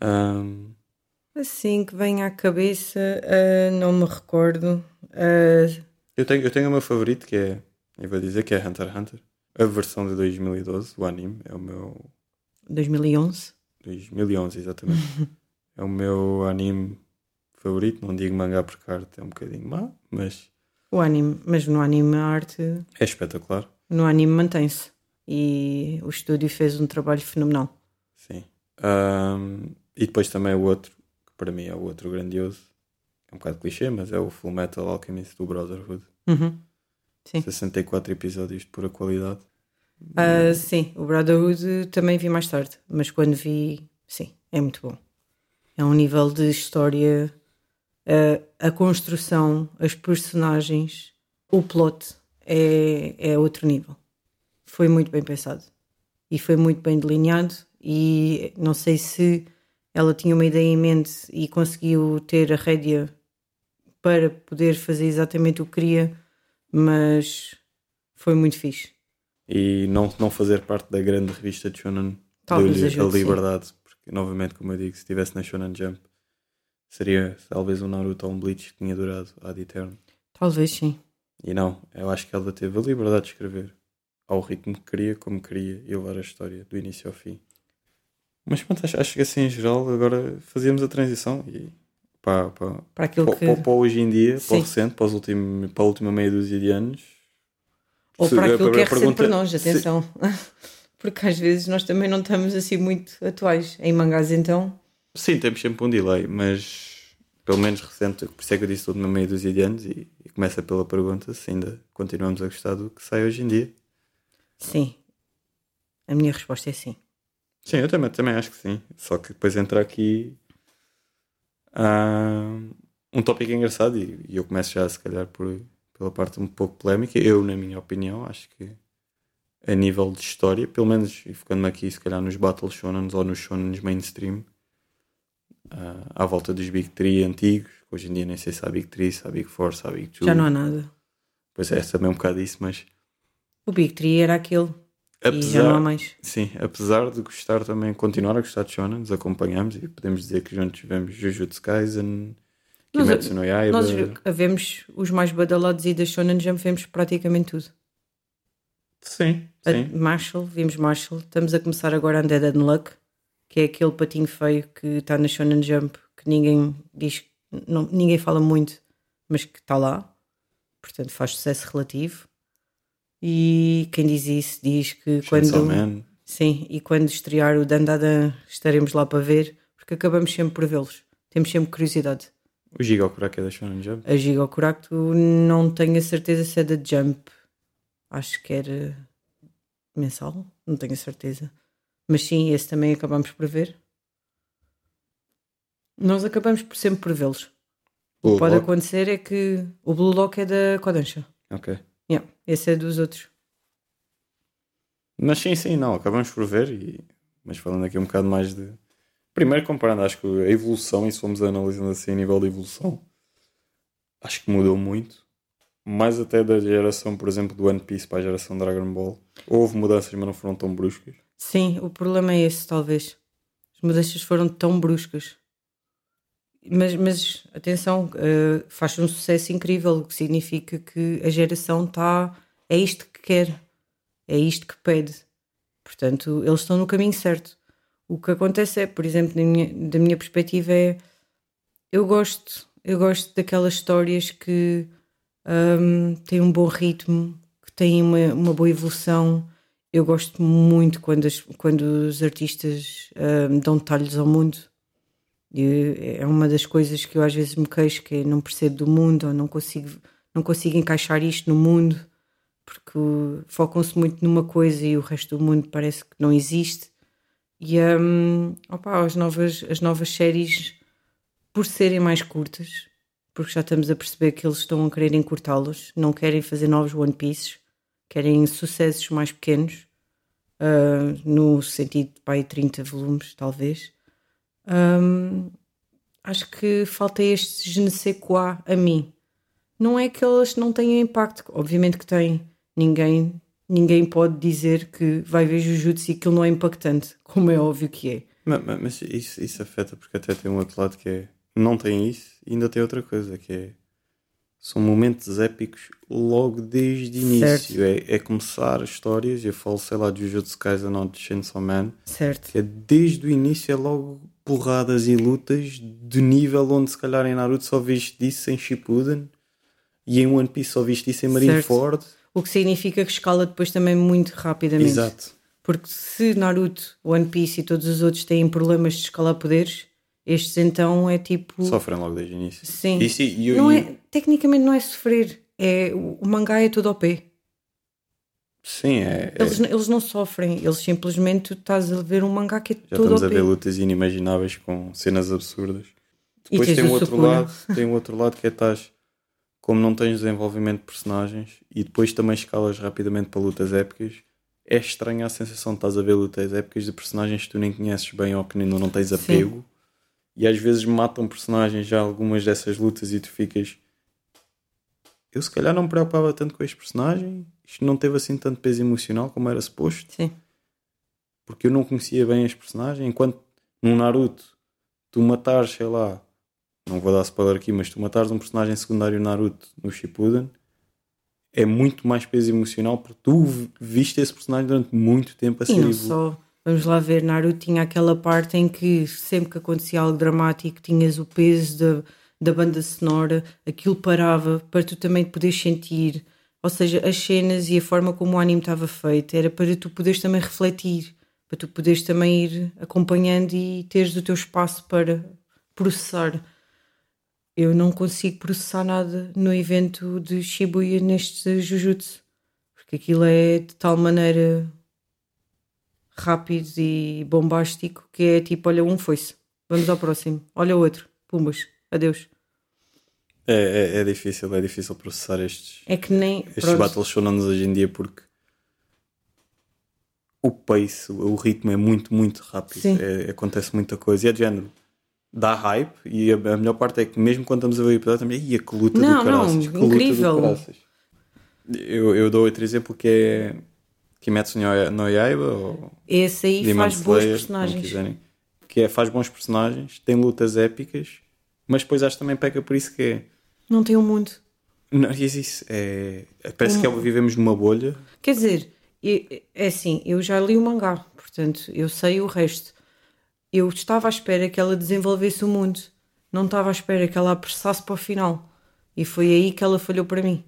Ahm, Assim que vem à cabeça, ah, não me recordo. Ah, eu, tenho, eu tenho o meu favorito que é, eu vou dizer que é Hunter x Hunter. A versão de 2012, o anime, é o meu 2011. 2011, exatamente. é o meu anime favorito. Não digo mangá porque a arte é um bocadinho má, mas O anime, mas no anime a arte, é espetacular. No anime mantém-se. E o estúdio fez um trabalho fenomenal. Sim. Ahm, e depois também o outro, que para mim é o outro grandioso. É um bocado clichê, mas é o Full Metal Alchemist do Brotherhood. Uhum. Sim. 64 episódios de pura qualidade. Ah, sim, o Brotherhood também vi mais tarde, mas quando vi, sim, é muito bom. É um nível de história, ah, a construção, as personagens, o plot é, é outro nível. Foi muito bem pensado e foi muito bem delineado. E não sei se ela tinha uma ideia em mente e conseguiu ter a rédea para poder fazer exatamente o que queria, mas foi muito fixe. E não, não fazer parte da grande revista de Shonen deu-lhe a ajude, sim. liberdade. Porque, novamente, como eu digo, se estivesse na Shonen Jump, seria talvez um Naruto ou um Bleach que tinha durado ad eterno. Talvez sim. E não, eu acho que ela teve a liberdade de escrever ao ritmo que queria, como queria, e levar a história do início ao fim. Mas pronto, acho, acho que assim em geral agora fazíamos a transição e para, para, Para aquilo para, que. para, para hoje em dia, para Sim. o recente, para, os últimos, para a última meia dúzia de anos. Ou para aquilo que é recente pergunta- para nós, atenção. Porque às vezes nós também não estamos assim muito atuais. Em mangás, então. Sim, temos sempre um delay, mas pelo menos recente, por isso é que eu disse tudo uma meia dúzia de anos e, e começa pela pergunta se ainda continuamos a gostar do que sai hoje em dia. Sim. A minha resposta é sim. Sim, eu também, também acho que sim. Só que depois entra aqui ah, um tópico engraçado e, e eu começo já, se calhar, por, pela parte um pouco polémica. Eu, na minha opinião, acho que a nível de história, pelo menos, e focando-me aqui, se calhar, nos Battle Shonens ou nos Shonens mainstream, ah, à volta dos Big Three antigos, que hoje em dia nem sei se há Big Three, se há Big Four, se há Big Two. Já não há nada. Pois é, também um bocado isso, mas O Big Tree era aquele. E já não há mais. Sim, apesar de gostar também, continuar a gostar de Shonen, nos acompanhamos e podemos dizer que juntos vemos Jujutsu Kaisen, Nós- Kimetsu no Yaiba. Nós vemos os mais badalados e da Shonen Jump vemos praticamente tudo. Sim, A sim. Marshall, vimos Marshall. Estamos a começar agora Undead Unluck, que é aquele patinho feio que está na Shonen Jump, que ninguém diz, não, ninguém fala muito, mas que está lá. Portanto, faz sucesso relativo. E quem diz isso diz que Chainsaw quando. Man. Sim, e quando estrear o Dandadan estaremos lá para ver, porque acabamos sempre por vê-los. Temos sempre curiosidade. O Gigokuraki é da Shonen Jump. A Giga Kuracto não tenho a certeza se é da Jump. Acho que era mensal, não tenho a certeza. Mas sim, esse também acabamos por ver. Nós acabamos por sempre por vê-los. O que pode Lock? acontecer é que o Blue Lock é da Kodansha. Ok. Yeah, esse é dos outros. Mas sim, sim, não, acabamos por ver, e... mas falando aqui um bocado mais de. Primeiro, comparando, acho que a evolução, e se formos analisando assim a nível de evolução, acho que mudou muito. Mais até da geração, por exemplo, do One Piece para a geração Dragon Ball. Houve mudanças, mas não foram tão bruscas. Sim, o problema é esse, talvez. As mudanças foram tão bruscas. Mas, mas atenção, eh, faz um sucesso incrível, o que significa que a geração está. É isto que quer, é isto que pede. Portanto, eles estão no caminho certo. O que acontece é, por exemplo, da minha, da minha perspectiva, é. Eu gosto, eu gosto daquelas histórias que um, tem um bom ritmo, que tem uma, uma boa evolução. Eu gosto muito quando, as, quando os artistas um, dão detalhes ao mundo. é uma das coisas que eu às vezes me queixo, que é não percebo do mundo, ou não consigo, não consigo encaixar isto no mundo, porque focam-se muito numa coisa e o resto do mundo parece que não existe. E um, opa, as, novas, as novas séries, por serem mais curtas, porque já estamos a perceber que eles estão a querer encurtá-los, não querem fazer novos One Pieces, querem sucessos mais pequenos, uh, no sentido de pai, 30 volumes, talvez. Um, acho que falta este je ne sais quoi a mim. Não é que elas não tenham impacto, obviamente que têm. Ninguém ninguém pode dizer que vai ver Jujutsu e aquilo não é impactante, como é óbvio que é. Mas, mas isso, isso afeta porque até tem um outro lado que é não tem isso e ainda tem outra coisa que é são momentos épicos logo desde o início. É, é, começar histórias, eu falo, sei lá, de Jujutsu Kaisen ou de Chainsaw Man. Certo. É desde o início é logo porradas e lutas de nível onde se calhar em Naruto só viste isso em Shippuden e em One Piece só viste isso em Marineford. Certo o que significa que escala depois também muito rapidamente. Exato. Porque se Naruto, One Piece e todos os outros têm problemas de escalar poderes, estes então é tipo. Sofrem logo desde o início. Sim. Isso, e, não é, tecnicamente não é sofrer, é, o mangá é todo ao pé. Sim, é, é. Eles, eles não sofrem, eles simplesmente estás a ver um mangá que é Já todo estamos a ver lutas inimagináveis com cenas absurdas. Depois tem um outro lado, tem um outro lado que é estás como não tens desenvolvimento de personagens e depois também escalas rapidamente para lutas épicas, é estranha a sensação de estás a ver lutas épicas de personagens que tu nem conheces bem ou que ainda não tens apego. Sim. E às vezes matam personagens já algumas dessas lutas e tu ficas. Eu se calhar não me preocupava tanto com este personagem, isto não teve assim tanto peso emocional como era suposto. Sim. Porque eu não conhecia bem este personagem, enquanto num Naruto tu matares, sei lá, não vou dar spoiler aqui, mas tu matares um personagem secundário Naruto no Shippuden é muito mais peso emocional porque tu viste esse personagem durante muito tempo a ser E não só, vamos lá ver, Naruto tinha aquela parte em que sempre que acontecia algo dramático tinhas o peso da, da banda sonora, aquilo parava para tu também poderes sentir, ou seja, as cenas e a forma como o anime estava feito era para tu poderes também refletir, para tu poderes também ir acompanhando e teres o teu espaço para processar. Eu não consigo processar nada no evento de Shibuya neste Jujutsu, porque aquilo é de tal maneira rápido e bombástico que é tipo: olha, um foi-se, vamos ao próximo, olha o outro, pumbas, adeus. É, é, é, difícil, é difícil processar estes, é que nem, estes pronto. battles shonen hoje em dia porque o pace, o ritmo é muito, muito rápido. É, acontece muita coisa. E é de género dá hype e a, a, melhor parte é que mesmo quando estamos a ver o episódio também, ia que luta não, do caraças, não, incrível. Eu, eu dou outro exemplo que é Kimetsu no Yaiba ou esse aí Demon faz Slayer, bons personagens. que é, faz bons personagens, tem lutas épicas mas depois acho que também peca por isso que é não tem um mundo. Não, isso, é, parece um... que é, vivemos numa bolha. Quer dizer, é assim, eu já li o mangá portanto eu sei o resto. Eu estava à espera que ela desenvolvesse o mundo, não estava à espera que ela apressasse para o final. E foi aí que ela falhou para mim.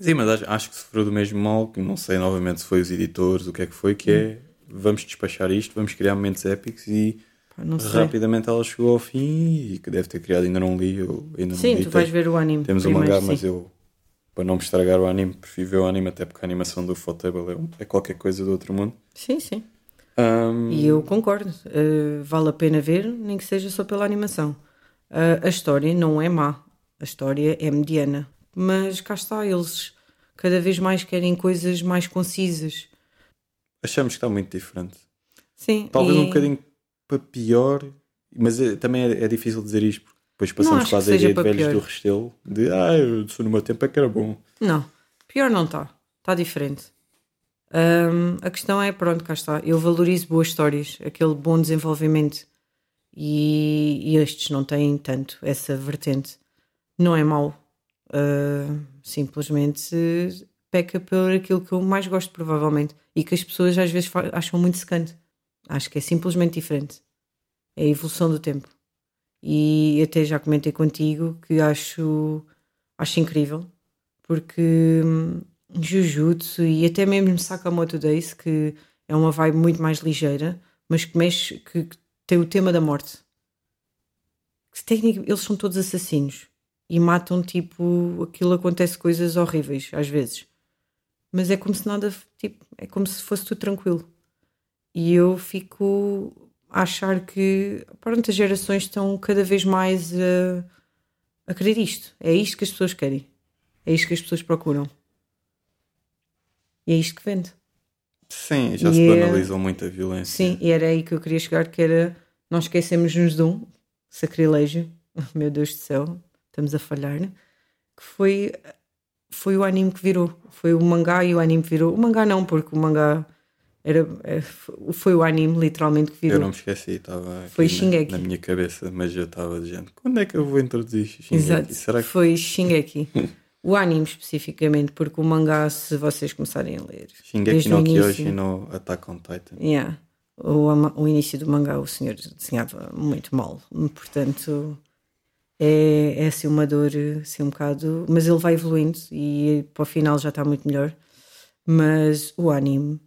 Sim, mas acho, acho que sofreu do mesmo mal, que não sei novamente se foi os editores, o que é que foi, que é vamos despachar isto, vamos criar momentos épicos e Pá, rapidamente ela chegou ao fim e que deve ter criado, ainda não li, eu ainda sim, não li. tu vais ver o anime. Temos o mangá, mas eu, para não me estragar o anime, prefiro ver o anime até porque a animação do Fotable é, é qualquer coisa do outro mundo. Sim, sim. Um... E eu concordo, uh, vale a pena ver, nem que seja só pela animação. Uh, a história não é má, a história é mediana, mas cá está, eles cada vez mais querem coisas mais concisas. Achamos que está muito diferente. Sim. Talvez e... um bocadinho para pior, mas é, também é, é, difícil dizer isto, porque depois passamos quase a ideia de velhos pior. do Restelo, de ah, eu sou no meu tempo é que era bom. Não, pior não está, está diferente. A questão é, pronto, cá está. Eu valorizo boas histórias, aquele bom desenvolvimento. E, e estes não têm tanto essa vertente. Não é mau. Uh, simplesmente peca por aquilo que eu mais gosto, provavelmente. E que as pessoas às vezes acham muito secante. Acho que é simplesmente diferente. É a evolução do tempo. E até já comentei contigo que acho, acho incrível porque hum, Jujutsu e até mesmo Sakamoto Days, que é uma vibe muito mais ligeira, mas que mexe, que, que tem o tema da morte. Que, eles são todos assassinos e matam tipo aquilo acontece coisas horríveis às vezes. Mas é como se nada tipo é como se fosse tudo tranquilo. E eu fico a achar que pronto, as gerações estão cada vez mais a, a querer isto. É isto que as pessoas querem. É isto que as pessoas procuram. E é isto que vende. Sim já E se é- banalizou muito a violência. Sim, e era aí que eu queria chegar, que era nós esquecemos-nos de um sacrilégio, meu Deus do céu, estamos a falhar, né? que foi, foi o anime que virou. Foi o mangá e o anime que virou. O mangá não, porque o mangá era, é, foi o anime literalmente que eu virou. não me esqueci estava Foi na- Shingeki. na, minha cabeça mas eu estava dizendo quando é que eu vou introduzir Shingeki Exato, será que foi Shingeki. o anime especificamente, porque o mangá, se vocês começarem a ler, Shingeki desde no Kyoshi no Attack on Titan Yeah. O, o início do mangá o senhor desenhava muito mal, portanto é, é assim uma dor assim um bocado, mas ele vai evoluindo e para o final já está muito melhor. Mas o anime,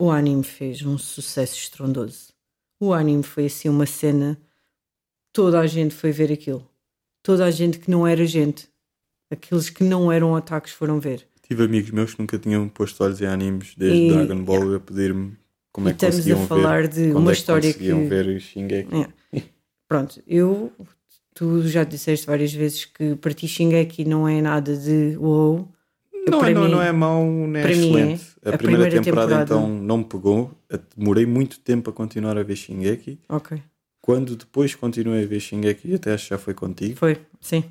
o anime fez um sucesso estrondoso. O anime foi assim uma cena, toda a gente foi ver aquilo, toda a gente que não era gente, aqueles que não eram ataques foram ver. tive amigos meus que nunca tinham posto olhos em animes desde E- Dragon Ball a pedir-me como E é que estamos a falar ver de uma é que história que ver Shingeki É. Pronto, eu, tu já disseste várias vezes que para ti Shingeki não é nada de wow. Não, para é, não, mim- não é mau, nem é para mim é. excelente. A, A primeira, primeira temporada, temporada- então não me pegou. Demorei muito tempo a continuar a ver Shingeki. Ok, Quando depois continuei a ver Shingeki, e até acho que já foi contigo. foi, sim.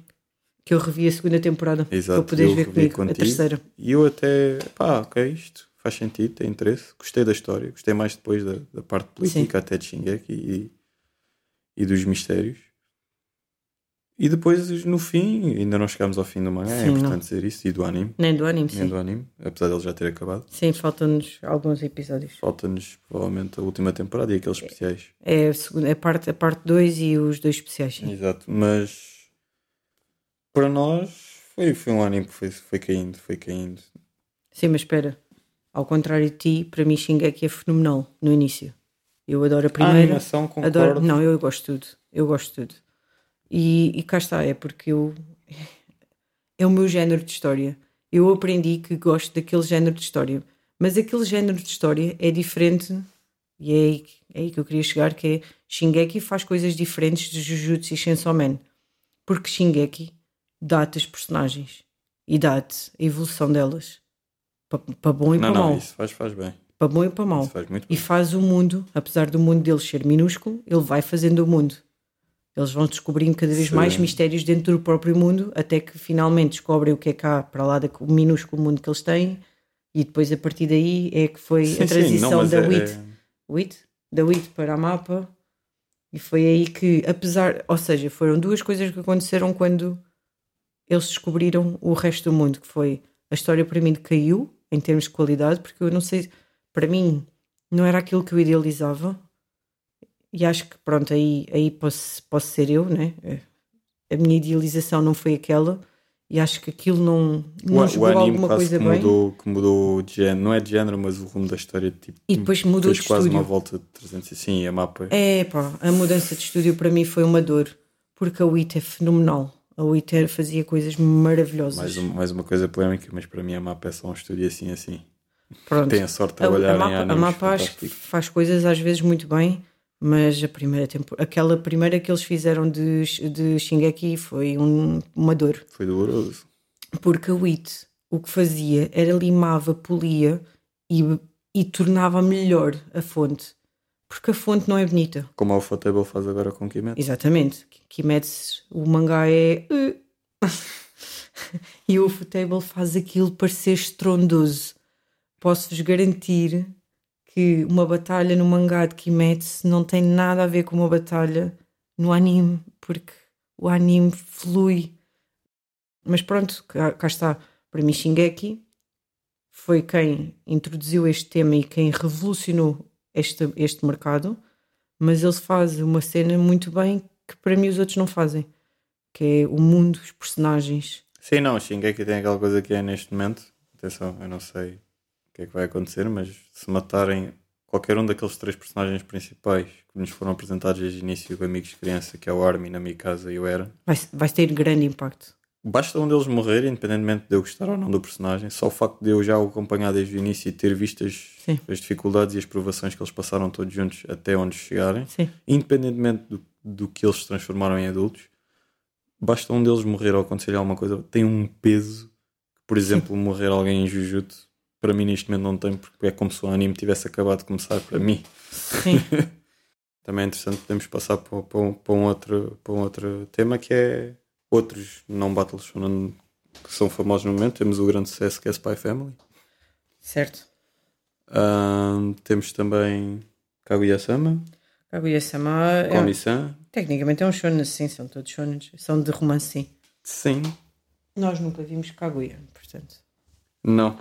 Que eu revi a segunda temporada Exato, para poderes eu ver revi comigo a contigo. terceira. E eu até, pá, ok, isto faz sentido, tem interesse. Gostei da história, gostei mais depois da, da parte política até de Shingeki e, e dos mistérios. E depois, no fim, ainda não chegámos ao fim do mangá, é Sim, importante não. dizer isso, e do anime, Nem do anime, nem sim. do anime, apesar dele já ter acabado. Sim, faltam-nos alguns episódios. Falta-nos provavelmente a última temporada e aqueles especiais. É a, segunda, a parte 2 a parte dois e os dois especiais. sim. Exato, mas para nós foi, foi um anime que foi, foi caindo, foi caindo. Sim, mas espera. Ao contrário de ti, para mim Shingeki é fenomenal no início. Eu adoro a A primeira. animação, concordo. Adoro, não, eu gosto de tudo. Eu gosto de tudo. E, e cá está, é porque eu. É o meu género de história. Eu aprendi que gosto daquele género de história. Mas aquele género de história é diferente. E é aí, que- é aí que eu queria chegar: que é Shingeki faz coisas diferentes de Jujutsu e Chainsaw Man. Porque Shingeki dá-te as personagens e dá-te a evolução delas. Para bom e para não, mau. isso faz, faz bem. Para bom e para mau. Isso faz muito E faz o mundo, apesar do mundo deles ser minúsculo, ele vai fazendo o mundo. Eles vão descobrindo cada vez Sim. mais mistérios dentro do próprio mundo, até que finalmente descobrem o que é cá para lá do minúsculo mundo que eles têm, e depois a partir daí é que foi Sim, a sim, transição não, mas da é- WIT, é- WIT, da WIT para a mapa, e foi aí que, apesar, ou seja, foram duas coisas que aconteceram quando eles descobriram o resto do mundo, que foi a história para mim caiu em termos de qualidade, porque eu não sei, para mim não era aquilo que eu idealizava, e acho que pronto, aí, aí posso, posso ser eu, né? A minha idealização não foi aquela, e acho que aquilo não, não o, o jogou anime alguma coisa que bem. mudou, que mudou de género, não é de género, mas o rumo da história tipo, E depois mudou fez de quase estúdio. uma volta de 360 e a mapa É pá, a mudança de estúdio para mim foi uma dor, porque a WIT é fenomenal. A WIT fazia coisas maravilhosas. mais, um- mais uma coisa polémica, mas para mim a mapa é só um estúdio assim assim. Pronto. Tem a sorte de A, trabalhar a em mapa, a animes mapa acho que fantásticos. faz coisas às vezes muito bem, mas a primeira tempo, aquela primeira que eles fizeram de, de Shingeki foi um- uma dor. Foi doloroso. Porque a WIT o que fazia era limava, polia e, e tornava melhor a fonte. Porque a fonte não é bonita. Como a Ufotable faz agora com Kimetsu. Exatamente. Kimetsu, o mangá é. uh. e o Ufotable faz aquilo parecer estrondoso. Posso-vos garantir que uma batalha no mangá de Kimetsu não tem nada a ver com uma batalha no anime, porque o anime flui. Mas pronto, cá, cá está. Para mim, Shingeki foi quem introduziu este tema e quem revolucionou este, este mercado, mas ele faz uma cena muito bem que para mim os outros não fazem, que é o mundo, os personagens, Sim, não, Shingeki tem aquela coisa que é neste momento. Atenção, eu não sei o que é que vai acontecer, mas se matarem qualquer um daqueles três personagens principais que nos foram apresentados desde o início, amigos de criança, que é o Armin, a Mikasa e o Eren, Vai, vai ter grande impacto. basta um deles morrer, independentemente de eu gostar ou não do personagem, só o facto de eu já o acompanhar desde o início e ter visto as, Sim. as dificuldades e as provações que eles passaram todos juntos até onde chegarem, Sim. independentemente do, do que eles se transformaram em adultos, basta um deles morrer ou acontecer alguma coisa, tem um peso por exemplo, morrer alguém em Jujutsu, para mim neste momento não tem, porque é como se o anime tivesse acabado de começar para mim. Sim. Também é interessante, podemos passar para, para, um, para, um outro, para um outro tema que é outros não Battle Shonen que são famosos no momento. Temos o grande sucesso que é Spy Family. certo. Ahm, temos também Kaguya-sama, Kaguya-sama é, Komi-san. tecnicamente é um shonen, sim, são todos shonens. São de romance, sim. Sim, Nós nunca vimos Kaguya, portanto. não,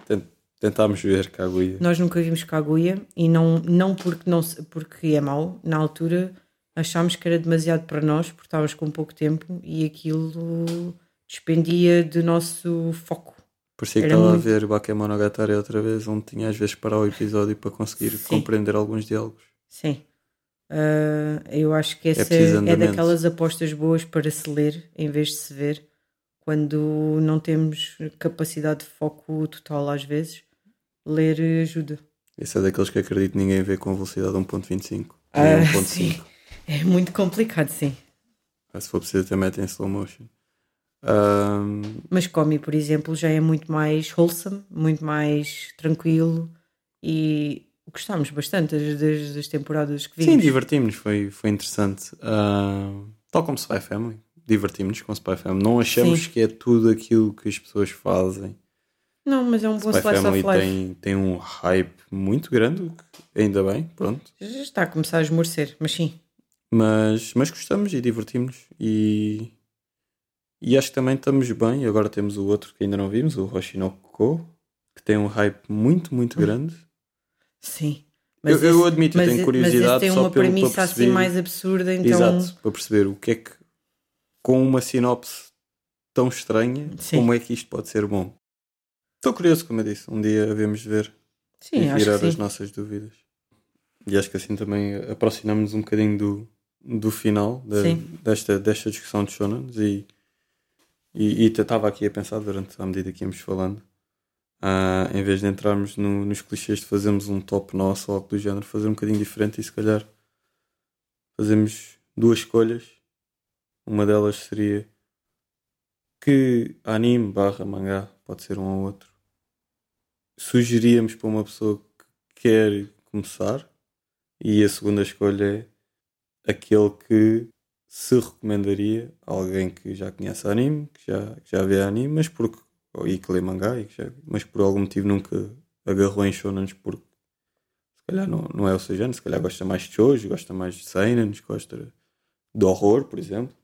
tentámos ver Kaguya. Nós nunca vimos Kaguya e não, não porque, não porque é mau. Na altura achámos que era demasiado para nós porque estávamos com pouco tempo e aquilo despendia do nosso foco. Parecia que Era estava muito- a ver Bakemonogatari outra vez, onde tinha às vezes parar o episódio para conseguir Sim. compreender alguns diálogos. Sim. Ah, eu acho que essa preciso é, andamento. daquelas apostas boas para se ler em vez de se ver quando não temos capacidade de foco total às vezes. Ler ajuda. Esse é daqueles que acredito que ninguém vê com velocidade 1.25. Ah, nem sim. 1.5. É muito complicado, sim. Ah, Se for preciso, até metem em slow motion. Ahm, Mas Comi, por exemplo, já é muito mais wholesome, muito mais tranquilo e gostámos bastante das, das, das temporadas que sim, vimos. divertimos-nos, foi, foi interessante. Ahm, tal como Spy Family, divertimos-nos com Spy Family. Não achamos Sim. que é tudo aquilo que as pessoas fazem. Não, mas é um bom Spy slice Family of life. tem, tem um hype muito grande, ainda bem, pronto. Já está a começar a esmorecer, mas sim. Mas, mas gostamos e divertimos-nos. E, e acho que também estamos bem. Agora temos o outro que ainda não vimos, o Hoshinoko, que tem um hype muito, muito grande. Sim. Eu, eu esse- admito, eu mas tenho curiosidade mas tem só uma pelo, para premissa perceber, assim mais absurda, então Exato, para perceber o que é que, com uma sinopse tão estranha, Sim. como é que isto pode ser bom. Estou curioso, como eu disse. Um dia havemos de ver sim, e virar as nossas dúvidas. E acho que assim também aproximamos um bocadinho do, do final da- desta, desta discussão de Shonans e, e, e estava aqui a pensar durante a medida que íamos falando ah, em vez de entrarmos no- nos clichês de fazermos um top nosso ou algo do género, fazer um bocadinho diferente e se calhar fazemos duas escolhas. Uma delas seria que anime barra mangá pode ser um ou outro. Sugeríamos para uma pessoa que quer começar e a segunda escolha é aquele que se recomendaria a alguém que já conhece anime, que já, que já vê anime, mas porque e que lê mangá, e já- mas por algum motivo nunca agarrou em shonens porque se calhar não, não é o seu género, se calhar gosta mais de shoujo, gosta mais de seinen, gosta de horror, por exemplo.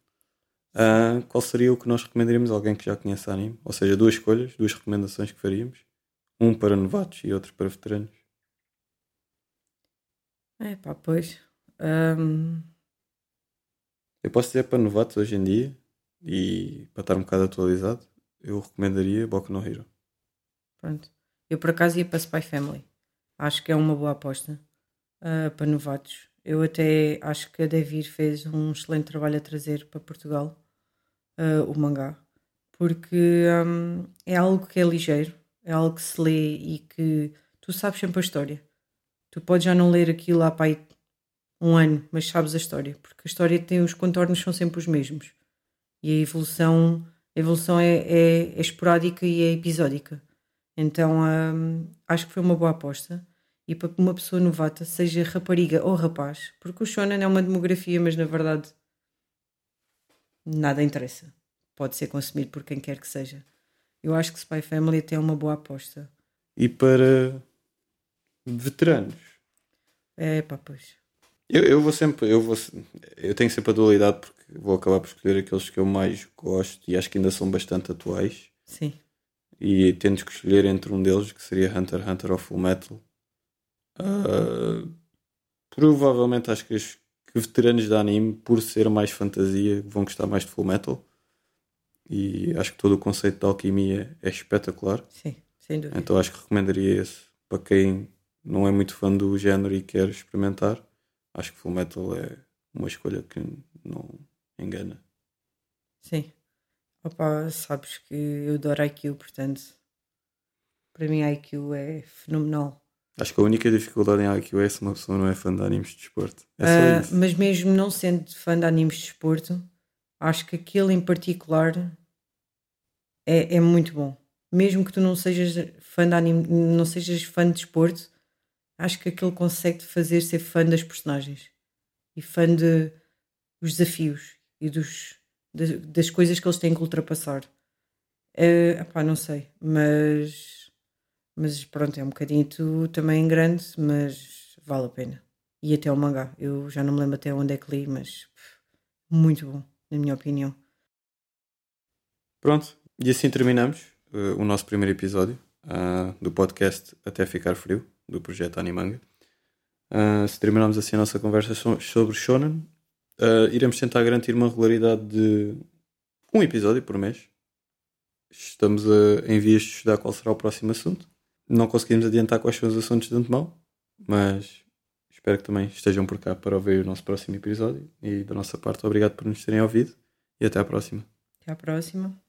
Ah, qual seria o que nós recomendaríamos a alguém que já conhece anime? Ou seja, duas escolhas, duas recomendações que faríamos. Um para novatos e outro para veteranos. É pá, pois. Ahm, Eu posso dizer para novatos hoje em dia e para estar um bocado atualizado, eu recomendaria Boku no Hero. pronto. Eu por acaso ia para Spy Family. Acho que é uma boa aposta ah, para novatos. Eu até acho que a Devir fez um excelente trabalho a trazer para Portugal ah, o mangá. Porque ahm, é algo que é ligeiro, é algo que se lê e que tu sabes sempre a história. Tu podes já não ler aquilo há pai um ano, mas sabes a história, porque a história tem os contornos são sempre os mesmos. E a evolução, a evolução é, é, é esporádica e é episódica. Então hum, acho que foi uma boa aposta. E para uma pessoa novata, seja rapariga ou rapaz, porque o Shonen é uma demografia, mas na verdade nada interessa. Pode ser consumido por quem quer que seja. Eu acho que Spy Family até é uma boa aposta. E para veteranos. É pá, pois. Eu, eu vou sempre, eu vou eu tenho sempre a dualidade porque vou acabar por escolher aqueles que eu mais gosto e acho que ainda são bastante atuais. Sim. E tendo que escolher entre um deles, que seria Hunter x Hunter ou Full Metal. Ah, provavelmente acho que os que veteranos de anime, por ser mais fantasia, vão gostar mais de Full Metal. E acho que todo o conceito da alquimia é espetacular. Sim, sem dúvida. Então acho que recomendaria esse para quem não é muito fã do género e quer experimentar. Acho que Full Metal é uma escolha que não engana. Sim. Opa, sabes que eu adoro IQ, portanto, para mim IQ é fenomenal. Acho que a única dificuldade em IQ é se uma pessoa não é fã de animes de desporto. É isso. mas mesmo não sendo fã de animes de desporto, acho que aquele em particular é, é muito bom. Mesmo que tu não sejas fã de anime, não sejas fã de desporto, acho que aquele consegue fazer ser fã das personagens e fã de os desafios e dos, de- das coisas que eles têm que ultrapassar. É, epá, não sei, mas, mas pronto, é um bocadinho também grande, mas vale a pena. E até o mangá, eu já não me lembro até onde é que li, mas pff, muito bom, na minha opinião. Pronto, e assim terminamos eh, o nosso primeiro episódio ah, do podcast Até Ficar Frio, do projeto Animanga. Ah, se terminarmos assim a nossa conversa so- sobre Shonen, ah, iremos tentar garantir uma regularidade de um episódio por mês. Estamos em vias de estudar qual será o próximo assunto. Não conseguimos adiantar quais são os assuntos de antemão, mas espero que também estejam por cá para ouvir o nosso próximo episódio. E da nossa parte, obrigado por nos terem ouvido e até à próxima. Até à próxima.